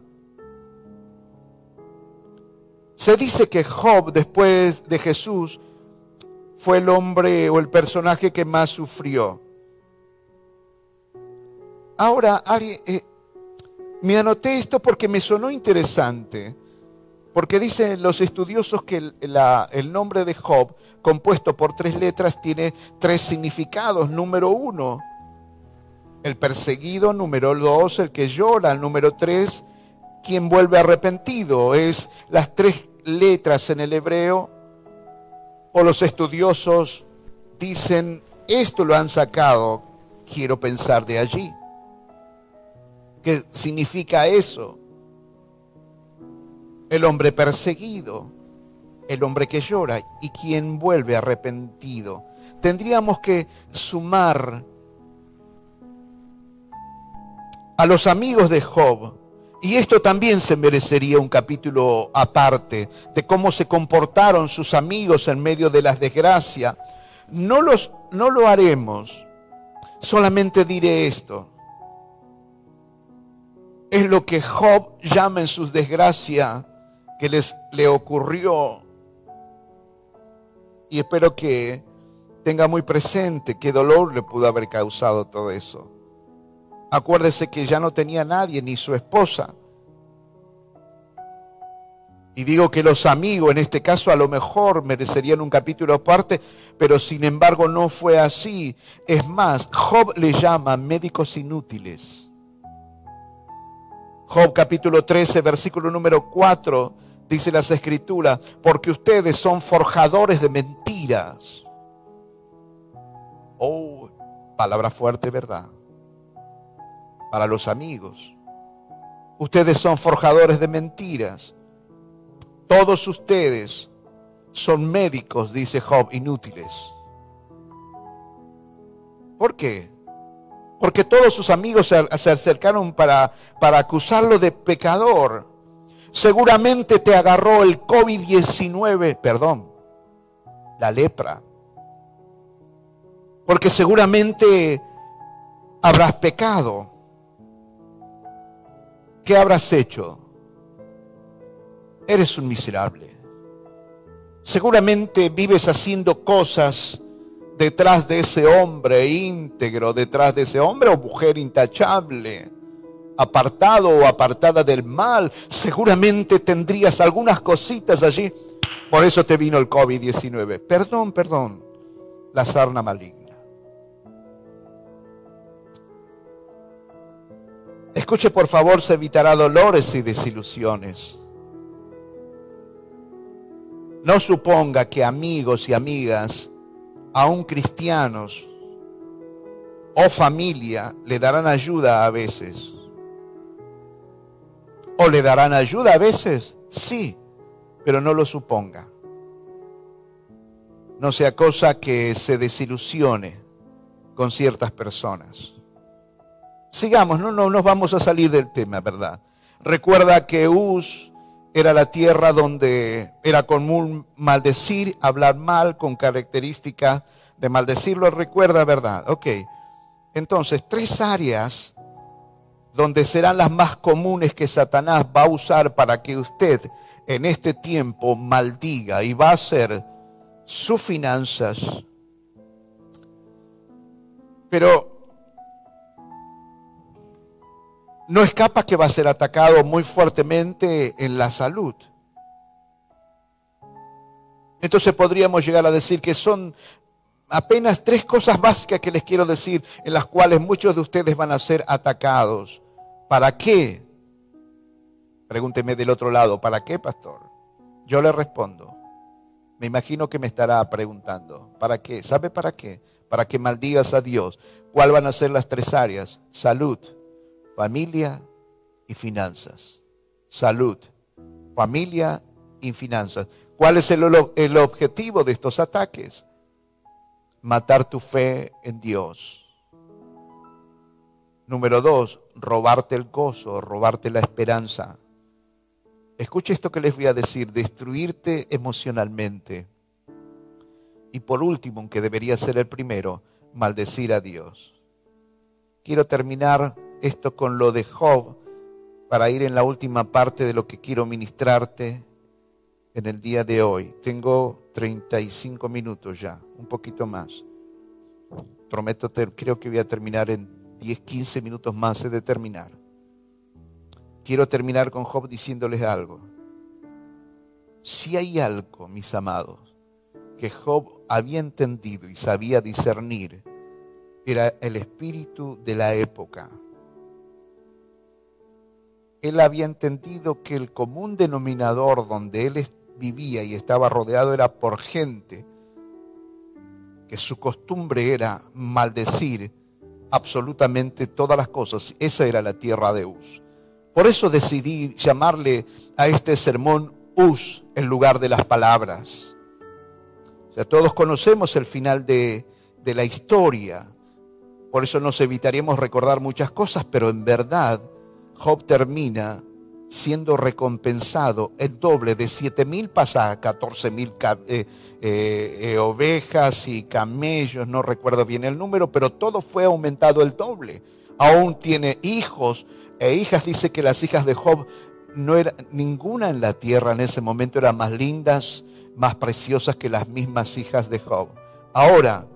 Se dice que Job, después de Jesús, fue el hombre o el personaje que más sufrió. Ahora, eh, me anoté esto porque me sonó interesante, porque dicen los estudiosos que el, nombre de Job, compuesto por tres letras, tiene tres significados. Número uno, el perseguido, número dos, el que llora, número tres, quien vuelve arrepentido. Es las tres letras en el hebreo, o los estudiosos dicen, esto lo han sacado, quiero pensar de allí. ¿Qué significa eso? El hombre perseguido, el hombre que llora y quien vuelve arrepentido. Tendríamos que sumar a los amigos de Job. Y esto también se merecería un capítulo aparte de cómo se comportaron sus amigos en medio de las desgracias. No, los, no lo haremos, solamente diré esto. Es lo que Job llama en sus desgracias que les le ocurrió. Y espero que tenga muy presente qué dolor le pudo haber causado todo eso. Acuérdese que ya no tenía nadie, ni su esposa. Y digo que los amigos, en este caso, a lo mejor merecerían un capítulo aparte, pero sin embargo no fue así. Es más, Job le llama médicos inútiles. Job capítulo 13, versículo número 4, dice las escrituras, porque ustedes son forjadores de mentiras. Oh, palabra fuerte, ¿verdad? para los amigos. Ustedes son forjadores de mentiras. Todos ustedes son médicos, dice Job, inútiles. ¿Por qué? Porque todos sus amigos se, acercaron para, para acusarlo de pecador. Seguramente te agarró el COVID-19, perdón, la lepra. Porque seguramente habrás pecado. ¿qué habrás hecho? Eres un miserable. Seguramente vives haciendo cosas detrás de ese hombre íntegro, detrás de ese hombre o mujer intachable, apartado o apartada del mal. Seguramente tendrías algunas cositas allí. Por eso te vino el COVID-19. Perdón, perdón, la sarna maligna. Escuche por favor, se evitará dolores y desilusiones. No suponga que amigos y amigas, aún cristianos o familia, le darán ayuda a veces. ¿O le darán ayuda a veces? Sí, pero no lo suponga. No sea cosa que se desilusione con ciertas personas. Sigamos, no, no nos vamos a salir del tema, ¿verdad? Recuerda que Uz era la tierra donde era común maldecir, hablar mal, con característica de maldecirlo. Recuerda, ¿verdad? Ok. Entonces, tres áreas donde serán las más comunes que Satanás va a usar para que usted en este tiempo maldiga y va a ser sus finanzas. Pero no escapa que va a ser atacado muy fuertemente en la salud. Entonces podríamos llegar a decir que son apenas tres cosas básicas que les quiero decir en las cuales muchos de ustedes van a ser atacados. ¿Para qué? Pregúnteme del otro lado, ¿para qué, pastor? Yo le respondo. Me imagino que me estará preguntando, ¿para qué? ¿Sabe para qué? Para que maldigas a Dios. ¿Cuál van a ser las tres áreas? Salud, familia y finanzas. Salud, familia y finanzas. ¿Cuál es el, el, objetivo de estos ataques? Matar tu fe en Dios. Número dos, robarte el gozo, robarte la esperanza. Escuche esto que les voy a decir, destruirte emocionalmente. Y por último, aunque debería ser el primero, maldecir a Dios. Quiero terminar esto con lo de Job para ir en la última parte de lo que quiero ministrarte en el día de hoy. Tengo 35 minutos ya, un poquito más. Prometo, creo que voy a terminar en 10, 15 minutos más, he de terminar. Quiero terminar con Job diciéndoles algo. Si hay algo, mis amados, que Job había entendido y sabía discernir, era el espíritu de la época. Él había entendido que el común denominador donde él vivía y estaba rodeado era por gente que su costumbre era maldecir absolutamente todas las cosas. Esa era la tierra de Uz. Por eso decidí llamarle a este sermón Uz en lugar de las palabras. O sea, todos conocemos el final de, de la historia. Por eso nos evitaríamos recordar muchas cosas, pero en verdad Job termina siendo recompensado el doble de siete mil pasa a catorce mil eh, eh, eh, ovejas y camellos, no recuerdo bien el número, pero todo fue aumentado el doble. Aún tiene hijos e hijas, dice que las hijas de Job no era ninguna en la tierra en ese momento eran más lindas, más preciosas que las mismas hijas de Job. Ahora,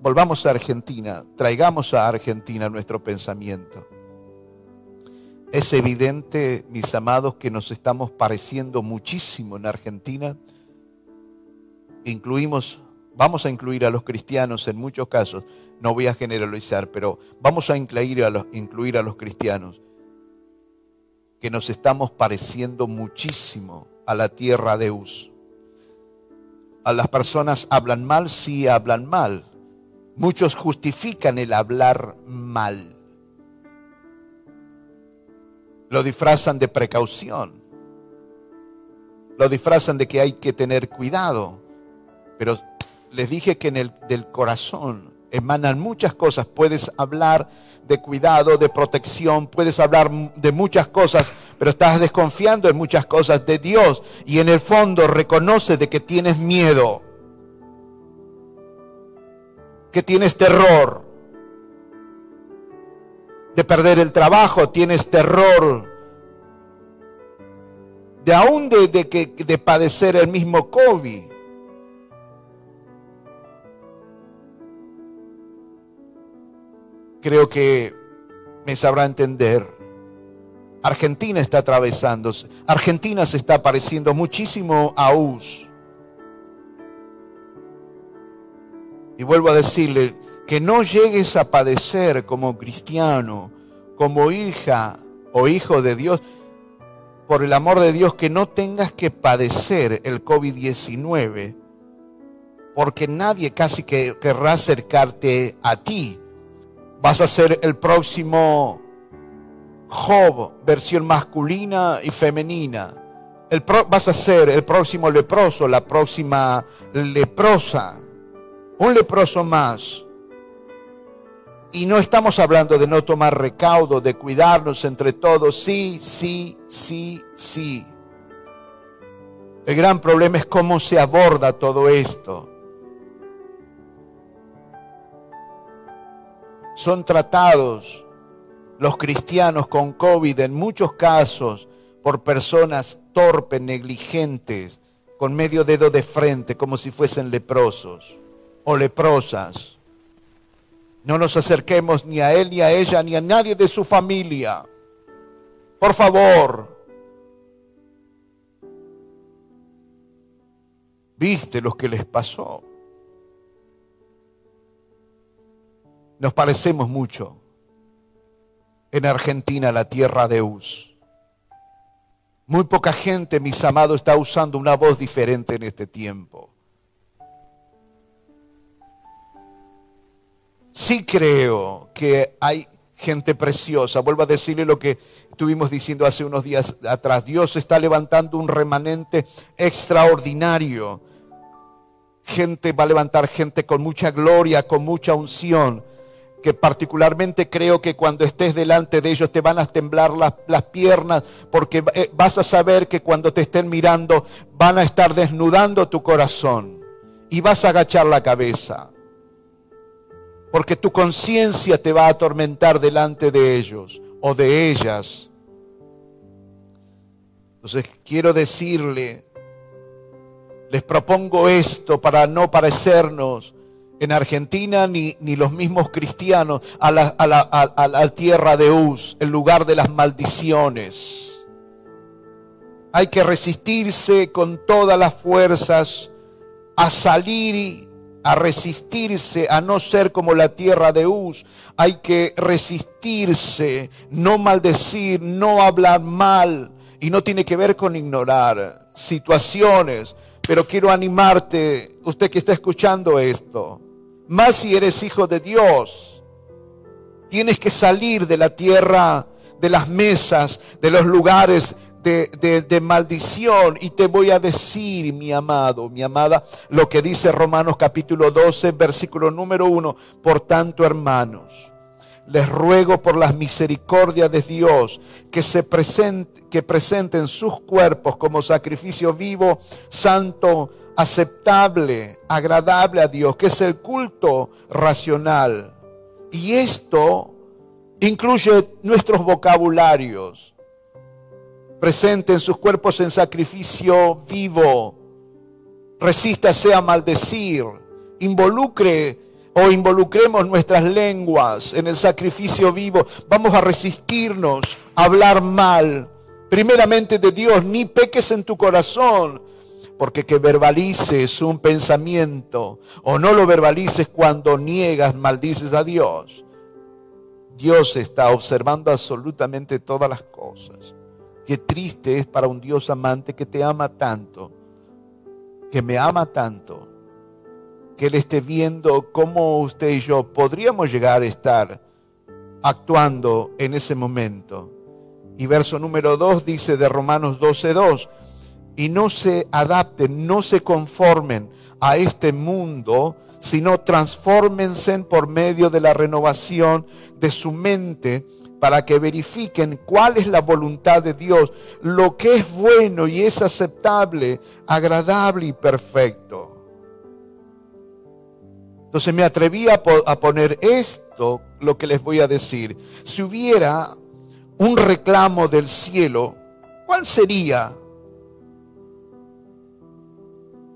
volvamos a Argentina, traigamos a Argentina nuestro pensamiento. Es evidente, mis amados, que nos estamos pareciendo muchísimo en Argentina. Incluimos, vamos a incluir a los cristianos en muchos casos, no voy a generalizar, pero vamos a incluir a los, incluir a los cristianos, que nos estamos pareciendo muchísimo a la tierra de Uz. A las personas hablan mal, sí hablan mal. Muchos justifican el hablar mal lo disfrazan de precaución, lo disfrazan de que hay que tener cuidado, pero les dije que en el del corazón emanan muchas cosas. Puedes hablar de cuidado, de protección, puedes hablar de muchas cosas, pero estás desconfiando en muchas cosas de Dios. Y en el fondo reconoce de que tienes miedo, que tienes terror, de perder el trabajo, tienes terror de aún de, de padecer el mismo COVID. Creo que me sabrá entender. Argentina está atravesando, Argentina se está pareciendo muchísimo a US. Y vuelvo a decirle, que no llegues a padecer como cristiano, como hija o hijo de Dios, por el amor de Dios, que no tengas que padecer el COVID-19, porque nadie casi que querrá acercarte a ti. Vas a ser el próximo Job, versión masculina y femenina. El vas a ser el próximo leproso, la próxima leprosa, un leproso más. Y no estamos hablando de no tomar recaudo, de cuidarnos entre todos. Sí, sí, sí, sí. El gran problema es cómo se aborda todo esto. Son tratados los cristianos con COVID en muchos casos por personas torpes, negligentes, con medio dedo de frente, como si fuesen leprosos o leprosas. No nos acerquemos ni a él, ni a ella, ni a nadie de su familia. Por favor. ¿Viste lo que les pasó? Nos parecemos mucho en Argentina, la tierra de Uz. Muy poca gente, mis amados, está usando una voz diferente en este tiempo. Sí creo que hay gente preciosa. Vuelvo a decirle lo que estuvimos diciendo hace unos días atrás. Dios está levantando un remanente extraordinario. Gente va a levantar gente con mucha gloria, con mucha unción. Que particularmente creo que cuando estés delante de ellos te van a temblar las, las piernas, porque eh, vas a saber que cuando te estén mirando van a estar desnudando tu corazón y vas a agachar la cabeza porque tu conciencia te va a atormentar delante de ellos o de ellas. Entonces quiero decirle, les propongo esto para no parecernos en Argentina ni, ni los mismos cristianos a la, a, la, a la tierra de Uz, el lugar de las maldiciones. Hay que resistirse con todas las fuerzas a salir a resistirse, a no ser como la tierra de Uz. Hay que resistirse, no maldecir, no hablar mal. Y no tiene que ver con ignorar situaciones. Pero quiero animarte, usted que está escuchando esto, más si eres hijo de Dios, tienes que salir de la tierra, de las mesas, de los lugares de, maldición. Y te voy a decir, mi amado, mi amada, lo que dice Romanos capítulo 12, versículo número 1. Por tanto, hermanos, les ruego por las misericordias de Dios que se presente, que presenten sus cuerpos como sacrificio vivo, santo, aceptable, agradable a Dios, que es el culto racional. Y esto incluye nuestros vocabularios presenten sus cuerpos en sacrificio vivo, resístase a maldecir, involucre o involucremos nuestras lenguas en el sacrificio vivo. Vamos a resistirnos a hablar mal, primeramente de Dios, ni peques en tu corazón, porque que verbalices un pensamiento o no lo verbalices cuando niegas, maldices a Dios. Dios está observando absolutamente todas las cosas. Qué triste es para un Dios amante que te ama tanto, que me ama tanto, que Él esté viendo cómo usted y yo podríamos llegar a estar actuando en ese momento. Y verso número 2 dice de Romanos 12:2, y no se adapten, no se conformen a este mundo, sino transfórmense por medio de la renovación de su mente para que verifiquen cuál es la voluntad de Dios, lo que es bueno y es aceptable, agradable y perfecto. Entonces me atreví a, poner esto, lo que les voy a decir. Si hubiera un reclamo del cielo, ¿cuál sería?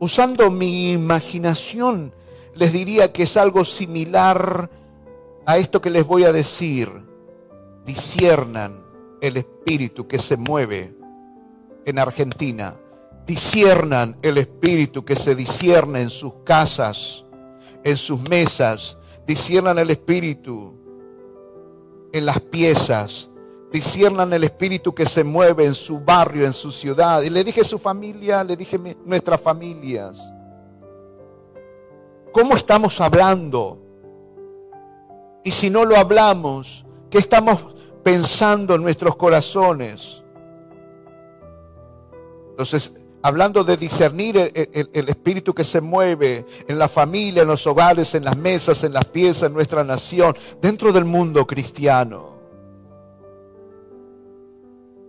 Usando mi imaginación, les diría que es algo similar a esto que les voy a decir disiernan el espíritu que se mueve en Argentina. Disiernan el espíritu que se discierne en sus casas, en sus mesas. Disiernan el espíritu en las piezas. Disiernan el espíritu que se mueve en su barrio, en su ciudad. Y le dije su familia, le dije nuestras familias. ¿Cómo estamos hablando? Y si no lo hablamos, ¿qué estamos pensando en nuestros corazones. Entonces, hablando de discernir el, espíritu que se mueve en la familia, en los hogares, en las mesas, en las piezas, en nuestra nación, dentro del mundo cristiano.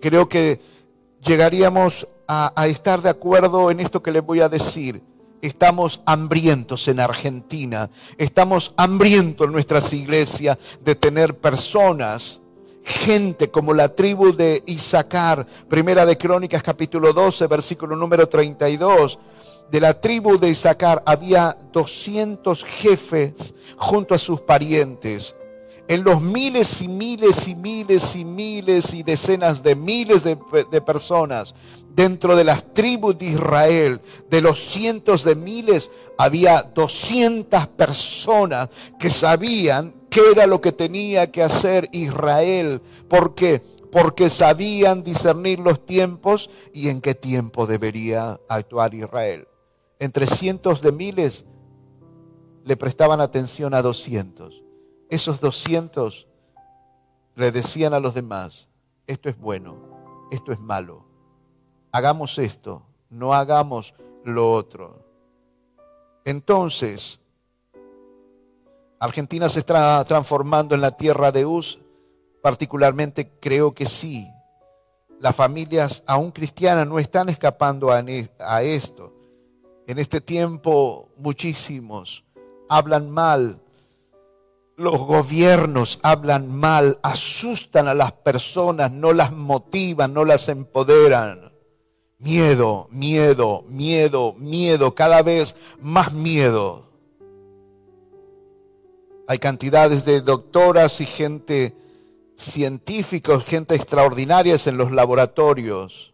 Creo que llegaríamos a, a estar de acuerdo en esto que les voy a decir. Estamos hambrientos en Argentina, estamos hambrientos en nuestras iglesias de tener personas gente como la tribu de Isaacar. Primera de Crónicas capítulo 12, versículo número 32. De la tribu de Isaacar había 200 jefes junto a sus parientes. En los miles y miles y miles y miles y decenas de miles de, de personas dentro de las tribus de Israel, de los cientos de miles, había 200 personas que sabían qué era lo que tenía que hacer Israel. ¿Por qué? Porque sabían discernir los tiempos y en qué tiempo debería actuar Israel. Entre cientos de miles le prestaban atención a 200. Esos 200 le decían a los demás, esto es bueno, esto es malo. Hagamos esto, no hagamos lo otro. Entonces, Argentina se está transformando en la tierra de Uz, particularmente creo que sí. Las familias aún cristianas no están escapando a, esto. En este tiempo muchísimos hablan mal, los gobiernos hablan mal, asustan a las personas, no las motivan, no las empoderan. Miedo, miedo, miedo, miedo, cada vez más miedo. Hay cantidades de doctoras y gente científicos, gente extraordinaria en los laboratorios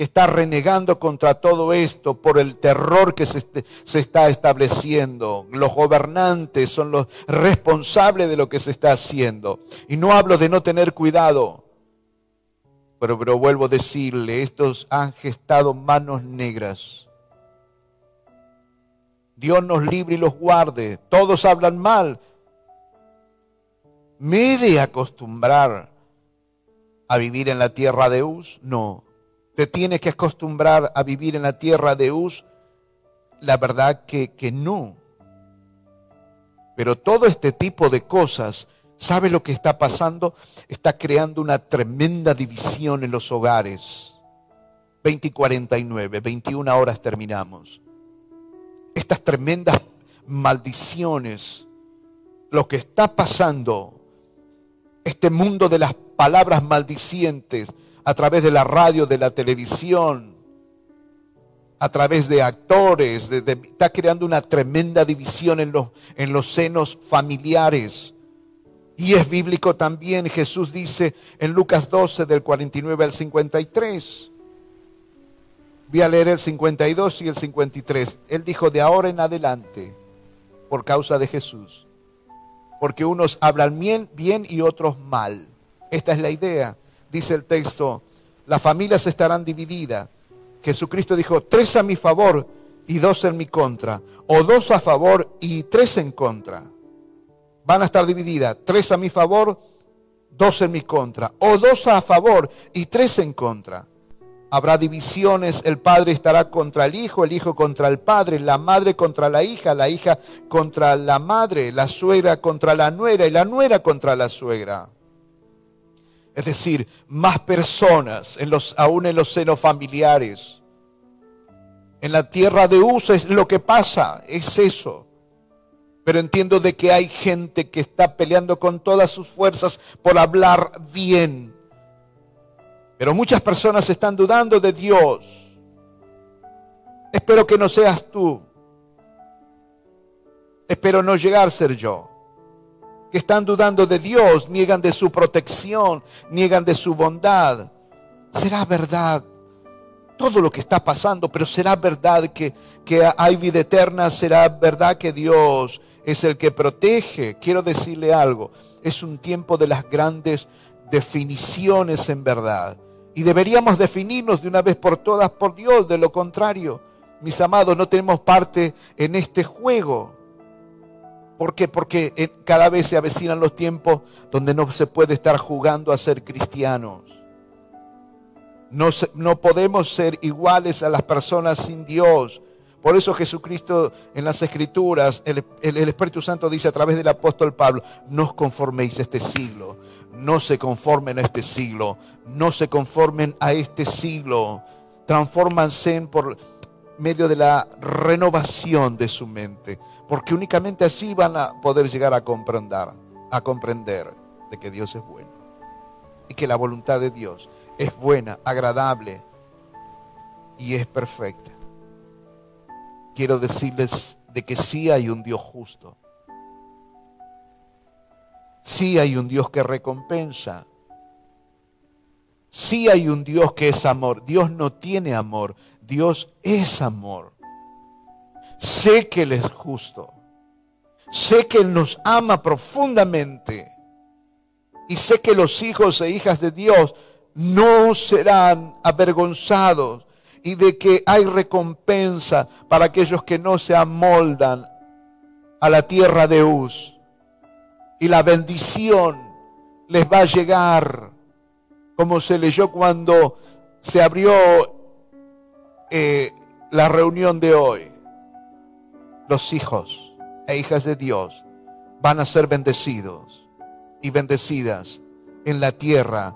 que está renegando contra todo esto por el terror que se, está estableciendo. Los gobernantes son los responsables de lo que se está haciendo. Y no hablo de no tener cuidado, pero, pero vuelvo a decirle, estos han gestado manos negras. Dios nos libre y los guarde. Todos hablan mal. ¿Me he de acostumbrar a vivir en la tierra de Uz? No. ¿Te tienes que acostumbrar a vivir en la tierra de Uz? La verdad que, que no. Pero todo este tipo de cosas ¿Sabe lo que está pasando? Está creando una tremenda división en los hogares. 20 y 49, 21 horas terminamos. Estas tremendas maldiciones, lo que está pasando, este mundo de las palabras maldicientes a través de la radio, de la televisión, a través de actores, está creando una tremenda división en los, en los senos familiares y es bíblico también, Jesús dice en Lucas 12 del 49 al 53. Voy a leer el 52 y el 53. Él dijo de ahora en adelante, por causa de Jesús, porque unos hablan bien, bien y otros mal. Esta es la idea, dice el texto. Las familias estarán divididas. Jesucristo dijo, tres a mi favor y dos en mi contra, o dos a favor y tres en contra van a estar divididas, tres a mi favor, dos en mi contra, o dos a favor y tres en contra. Habrá divisiones, el padre estará contra el hijo, el hijo contra el padre, la madre contra la hija, la hija contra la madre, la suegra contra la nuera y la nuera contra la suegra. Es decir, más personas, en los, aún en los senos familiares. En la tierra de uso es lo que pasa, es eso pero entiendo de que hay gente que está peleando con todas sus fuerzas por hablar bien. Pero muchas personas están dudando de Dios. Espero que no seas tú. Espero no llegar a ser yo. Que están dudando de Dios, niegan de su protección, niegan de su bondad. ¿Será verdad todo lo que está pasando? Pero será verdad que, que hay vida eterna, será verdad que Dios es el que protege. Quiero decirle algo, es un tiempo de las grandes definiciones en verdad. Y deberíamos definirnos de una vez por todas por Dios, de lo contrario, mis amados, no tenemos parte en este juego. ¿Por qué? Porque cada vez se avecinan los tiempos donde no se puede estar jugando a ser cristianos. No, no podemos ser iguales a las personas sin Dios. Por eso Jesucristo en las Escrituras, el, Espíritu Santo dice a través del apóstol Pablo, no os conforméis a este siglo, no se conformen a este siglo, no se conformen a este siglo, transfórmanse por medio de la renovación de su mente, porque únicamente así van a poder llegar a comprender, a comprender de que Dios es bueno y que la voluntad de Dios es buena, agradable y es perfecta quiero decirles de que sí hay un Dios justo. Sí hay un Dios que recompensa. Sí hay un Dios que es amor. Dios no tiene amor. Dios es amor. Sé que Él es justo. Sé que Él nos ama profundamente. Y sé que los hijos e hijas de Dios no serán avergonzados y de que hay recompensa para aquellos que no se amoldan a la tierra de Uz. Y la bendición les va a llegar, como se leyó cuando se abrió eh, la reunión de hoy. Los hijos e hijas de Dios van a ser bendecidos y bendecidas en la tierra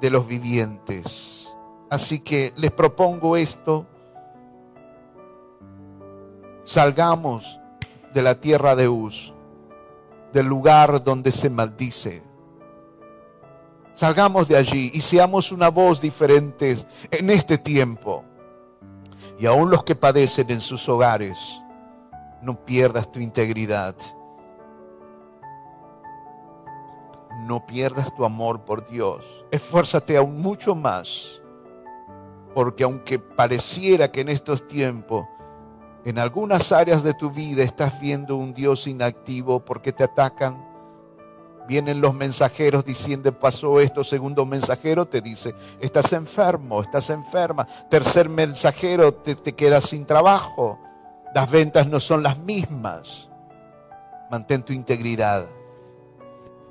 de los vivientes. Así que les propongo esto. Salgamos de la tierra de Uz, del lugar donde se maldice. Salgamos de allí y seamos una voz diferente en este tiempo. Y aún los que padecen en sus hogares, no pierdas tu integridad. No pierdas tu amor por Dios. Esfuérzate aún mucho más Porque aunque pareciera que en estos tiempos, en algunas áreas de tu vida estás viendo un Dios inactivo porque te atacan, vienen los mensajeros diciendo pasó esto, segundo mensajero te dice, estás enfermo, estás enferma, tercer mensajero te, te quedas sin trabajo, las ventas no son las mismas. Mantén tu integridad,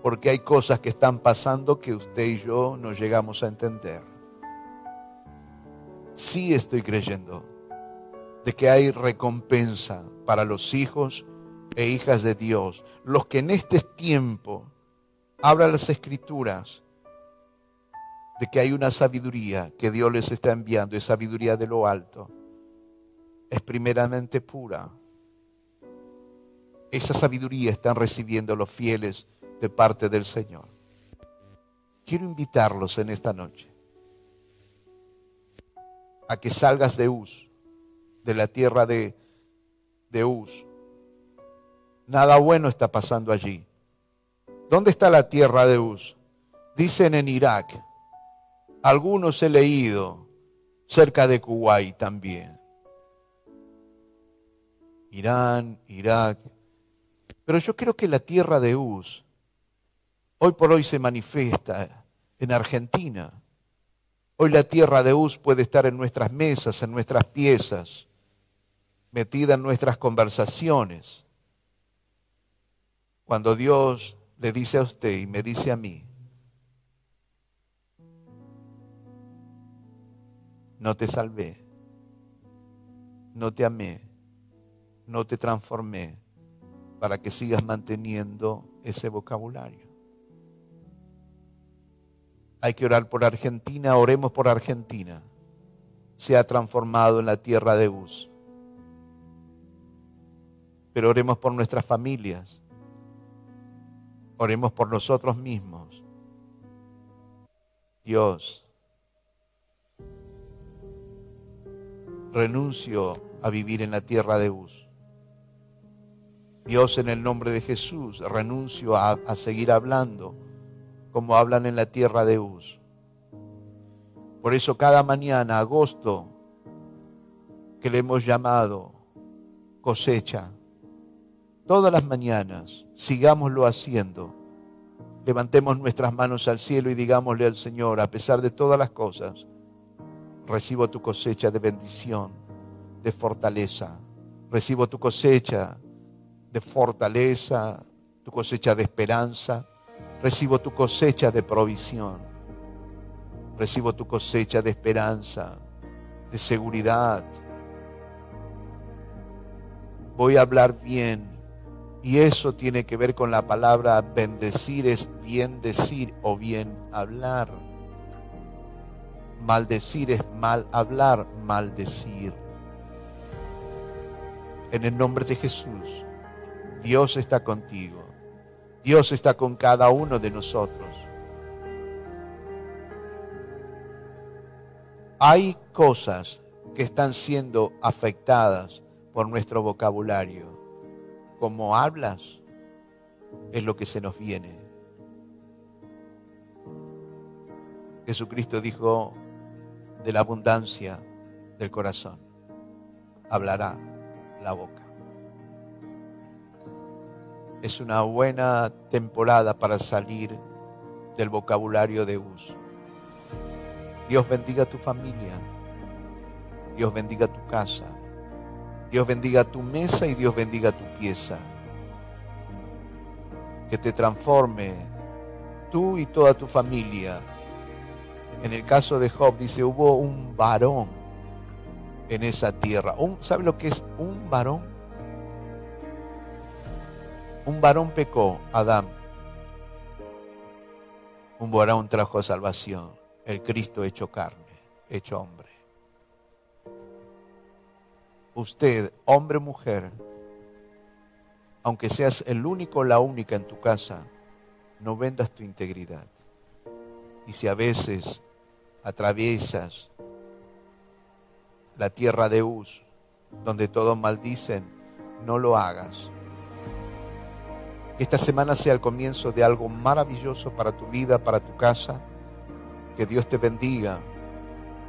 porque hay cosas que están pasando que usted y yo no llegamos a entender. Sí estoy creyendo de que hay recompensa para los hijos e hijas de Dios, los que en este tiempo hablan las escrituras de que hay una sabiduría que Dios les está enviando, es sabiduría de lo alto, es primeramente pura. Esa sabiduría están recibiendo los fieles de parte del Señor. Quiero invitarlos en esta noche a que salgas de Uz, de la tierra de, de Uz. Nada bueno está pasando allí. ¿Dónde está la tierra de Uz? Dicen en Irak. Algunos he leído cerca de Kuwait también. Irán, Irak. Pero yo creo que la tierra de Uz hoy por hoy se manifiesta en Argentina. Hoy la tierra de Uz puede estar en nuestras mesas, en nuestras piezas, metida en nuestras conversaciones. Cuando Dios le dice a usted y me dice a mí, no te salvé, no te amé, no te transformé para que sigas manteniendo ese vocabulario. Hay que orar por Argentina, oremos por Argentina. Se ha transformado en la tierra de Uz. Pero oremos por nuestras familias. Oremos por nosotros mismos. Dios, renuncio a vivir en la tierra de Uz. Dios, en el nombre de Jesús, renuncio a, a seguir hablando como hablan en la tierra de Uz. Por eso cada mañana, agosto, que le hemos llamado cosecha, todas las mañanas, sigámoslo haciendo. Levantemos nuestras manos al cielo y digámosle al Señor, a pesar de todas las cosas, recibo tu cosecha de bendición, de fortaleza. Recibo tu cosecha de fortaleza, tu cosecha de esperanza, Recibo tu cosecha de provisión. Recibo tu cosecha de esperanza, de seguridad. Voy a hablar bien. Y eso tiene que ver con la palabra bendecir, es bien decir o bien hablar. Maldecir es mal hablar, maldecir. En el nombre de Jesús, Dios está contigo. Dios está con cada uno de nosotros. Hay cosas que están siendo afectadas por nuestro vocabulario. Como hablas, es lo que se nos viene. Jesucristo dijo de la abundancia del corazón, hablará la boca es una buena temporada para salir del vocabulario de uso. Dios bendiga tu familia. Dios bendiga tu casa. Dios bendiga tu mesa y Dios bendiga tu pieza. Que te transforme tú y toda tu familia. En el caso de Job dice, hubo un varón en esa tierra. ¿Sabe lo que es un varón? Un varón pecó, Adán. Un varón trajo salvación, el Cristo hecho carne, hecho hombre. Usted, hombre o mujer, aunque seas el único o la única en tu casa, no vendas tu integridad. Y si a veces atraviesas la tierra de Uz, donde todos maldicen, no lo hagas que esta semana sea el comienzo de algo maravilloso para tu vida, para tu casa. Que Dios te bendiga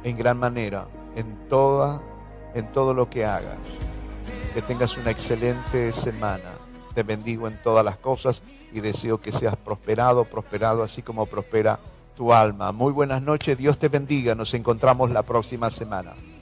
en gran manera en toda en todo lo que hagas. Que tengas una excelente semana. Te bendigo en todas las cosas y deseo que seas prosperado, prosperado así como prospera tu alma. Muy buenas noches, Dios te bendiga. Nos encontramos la próxima semana.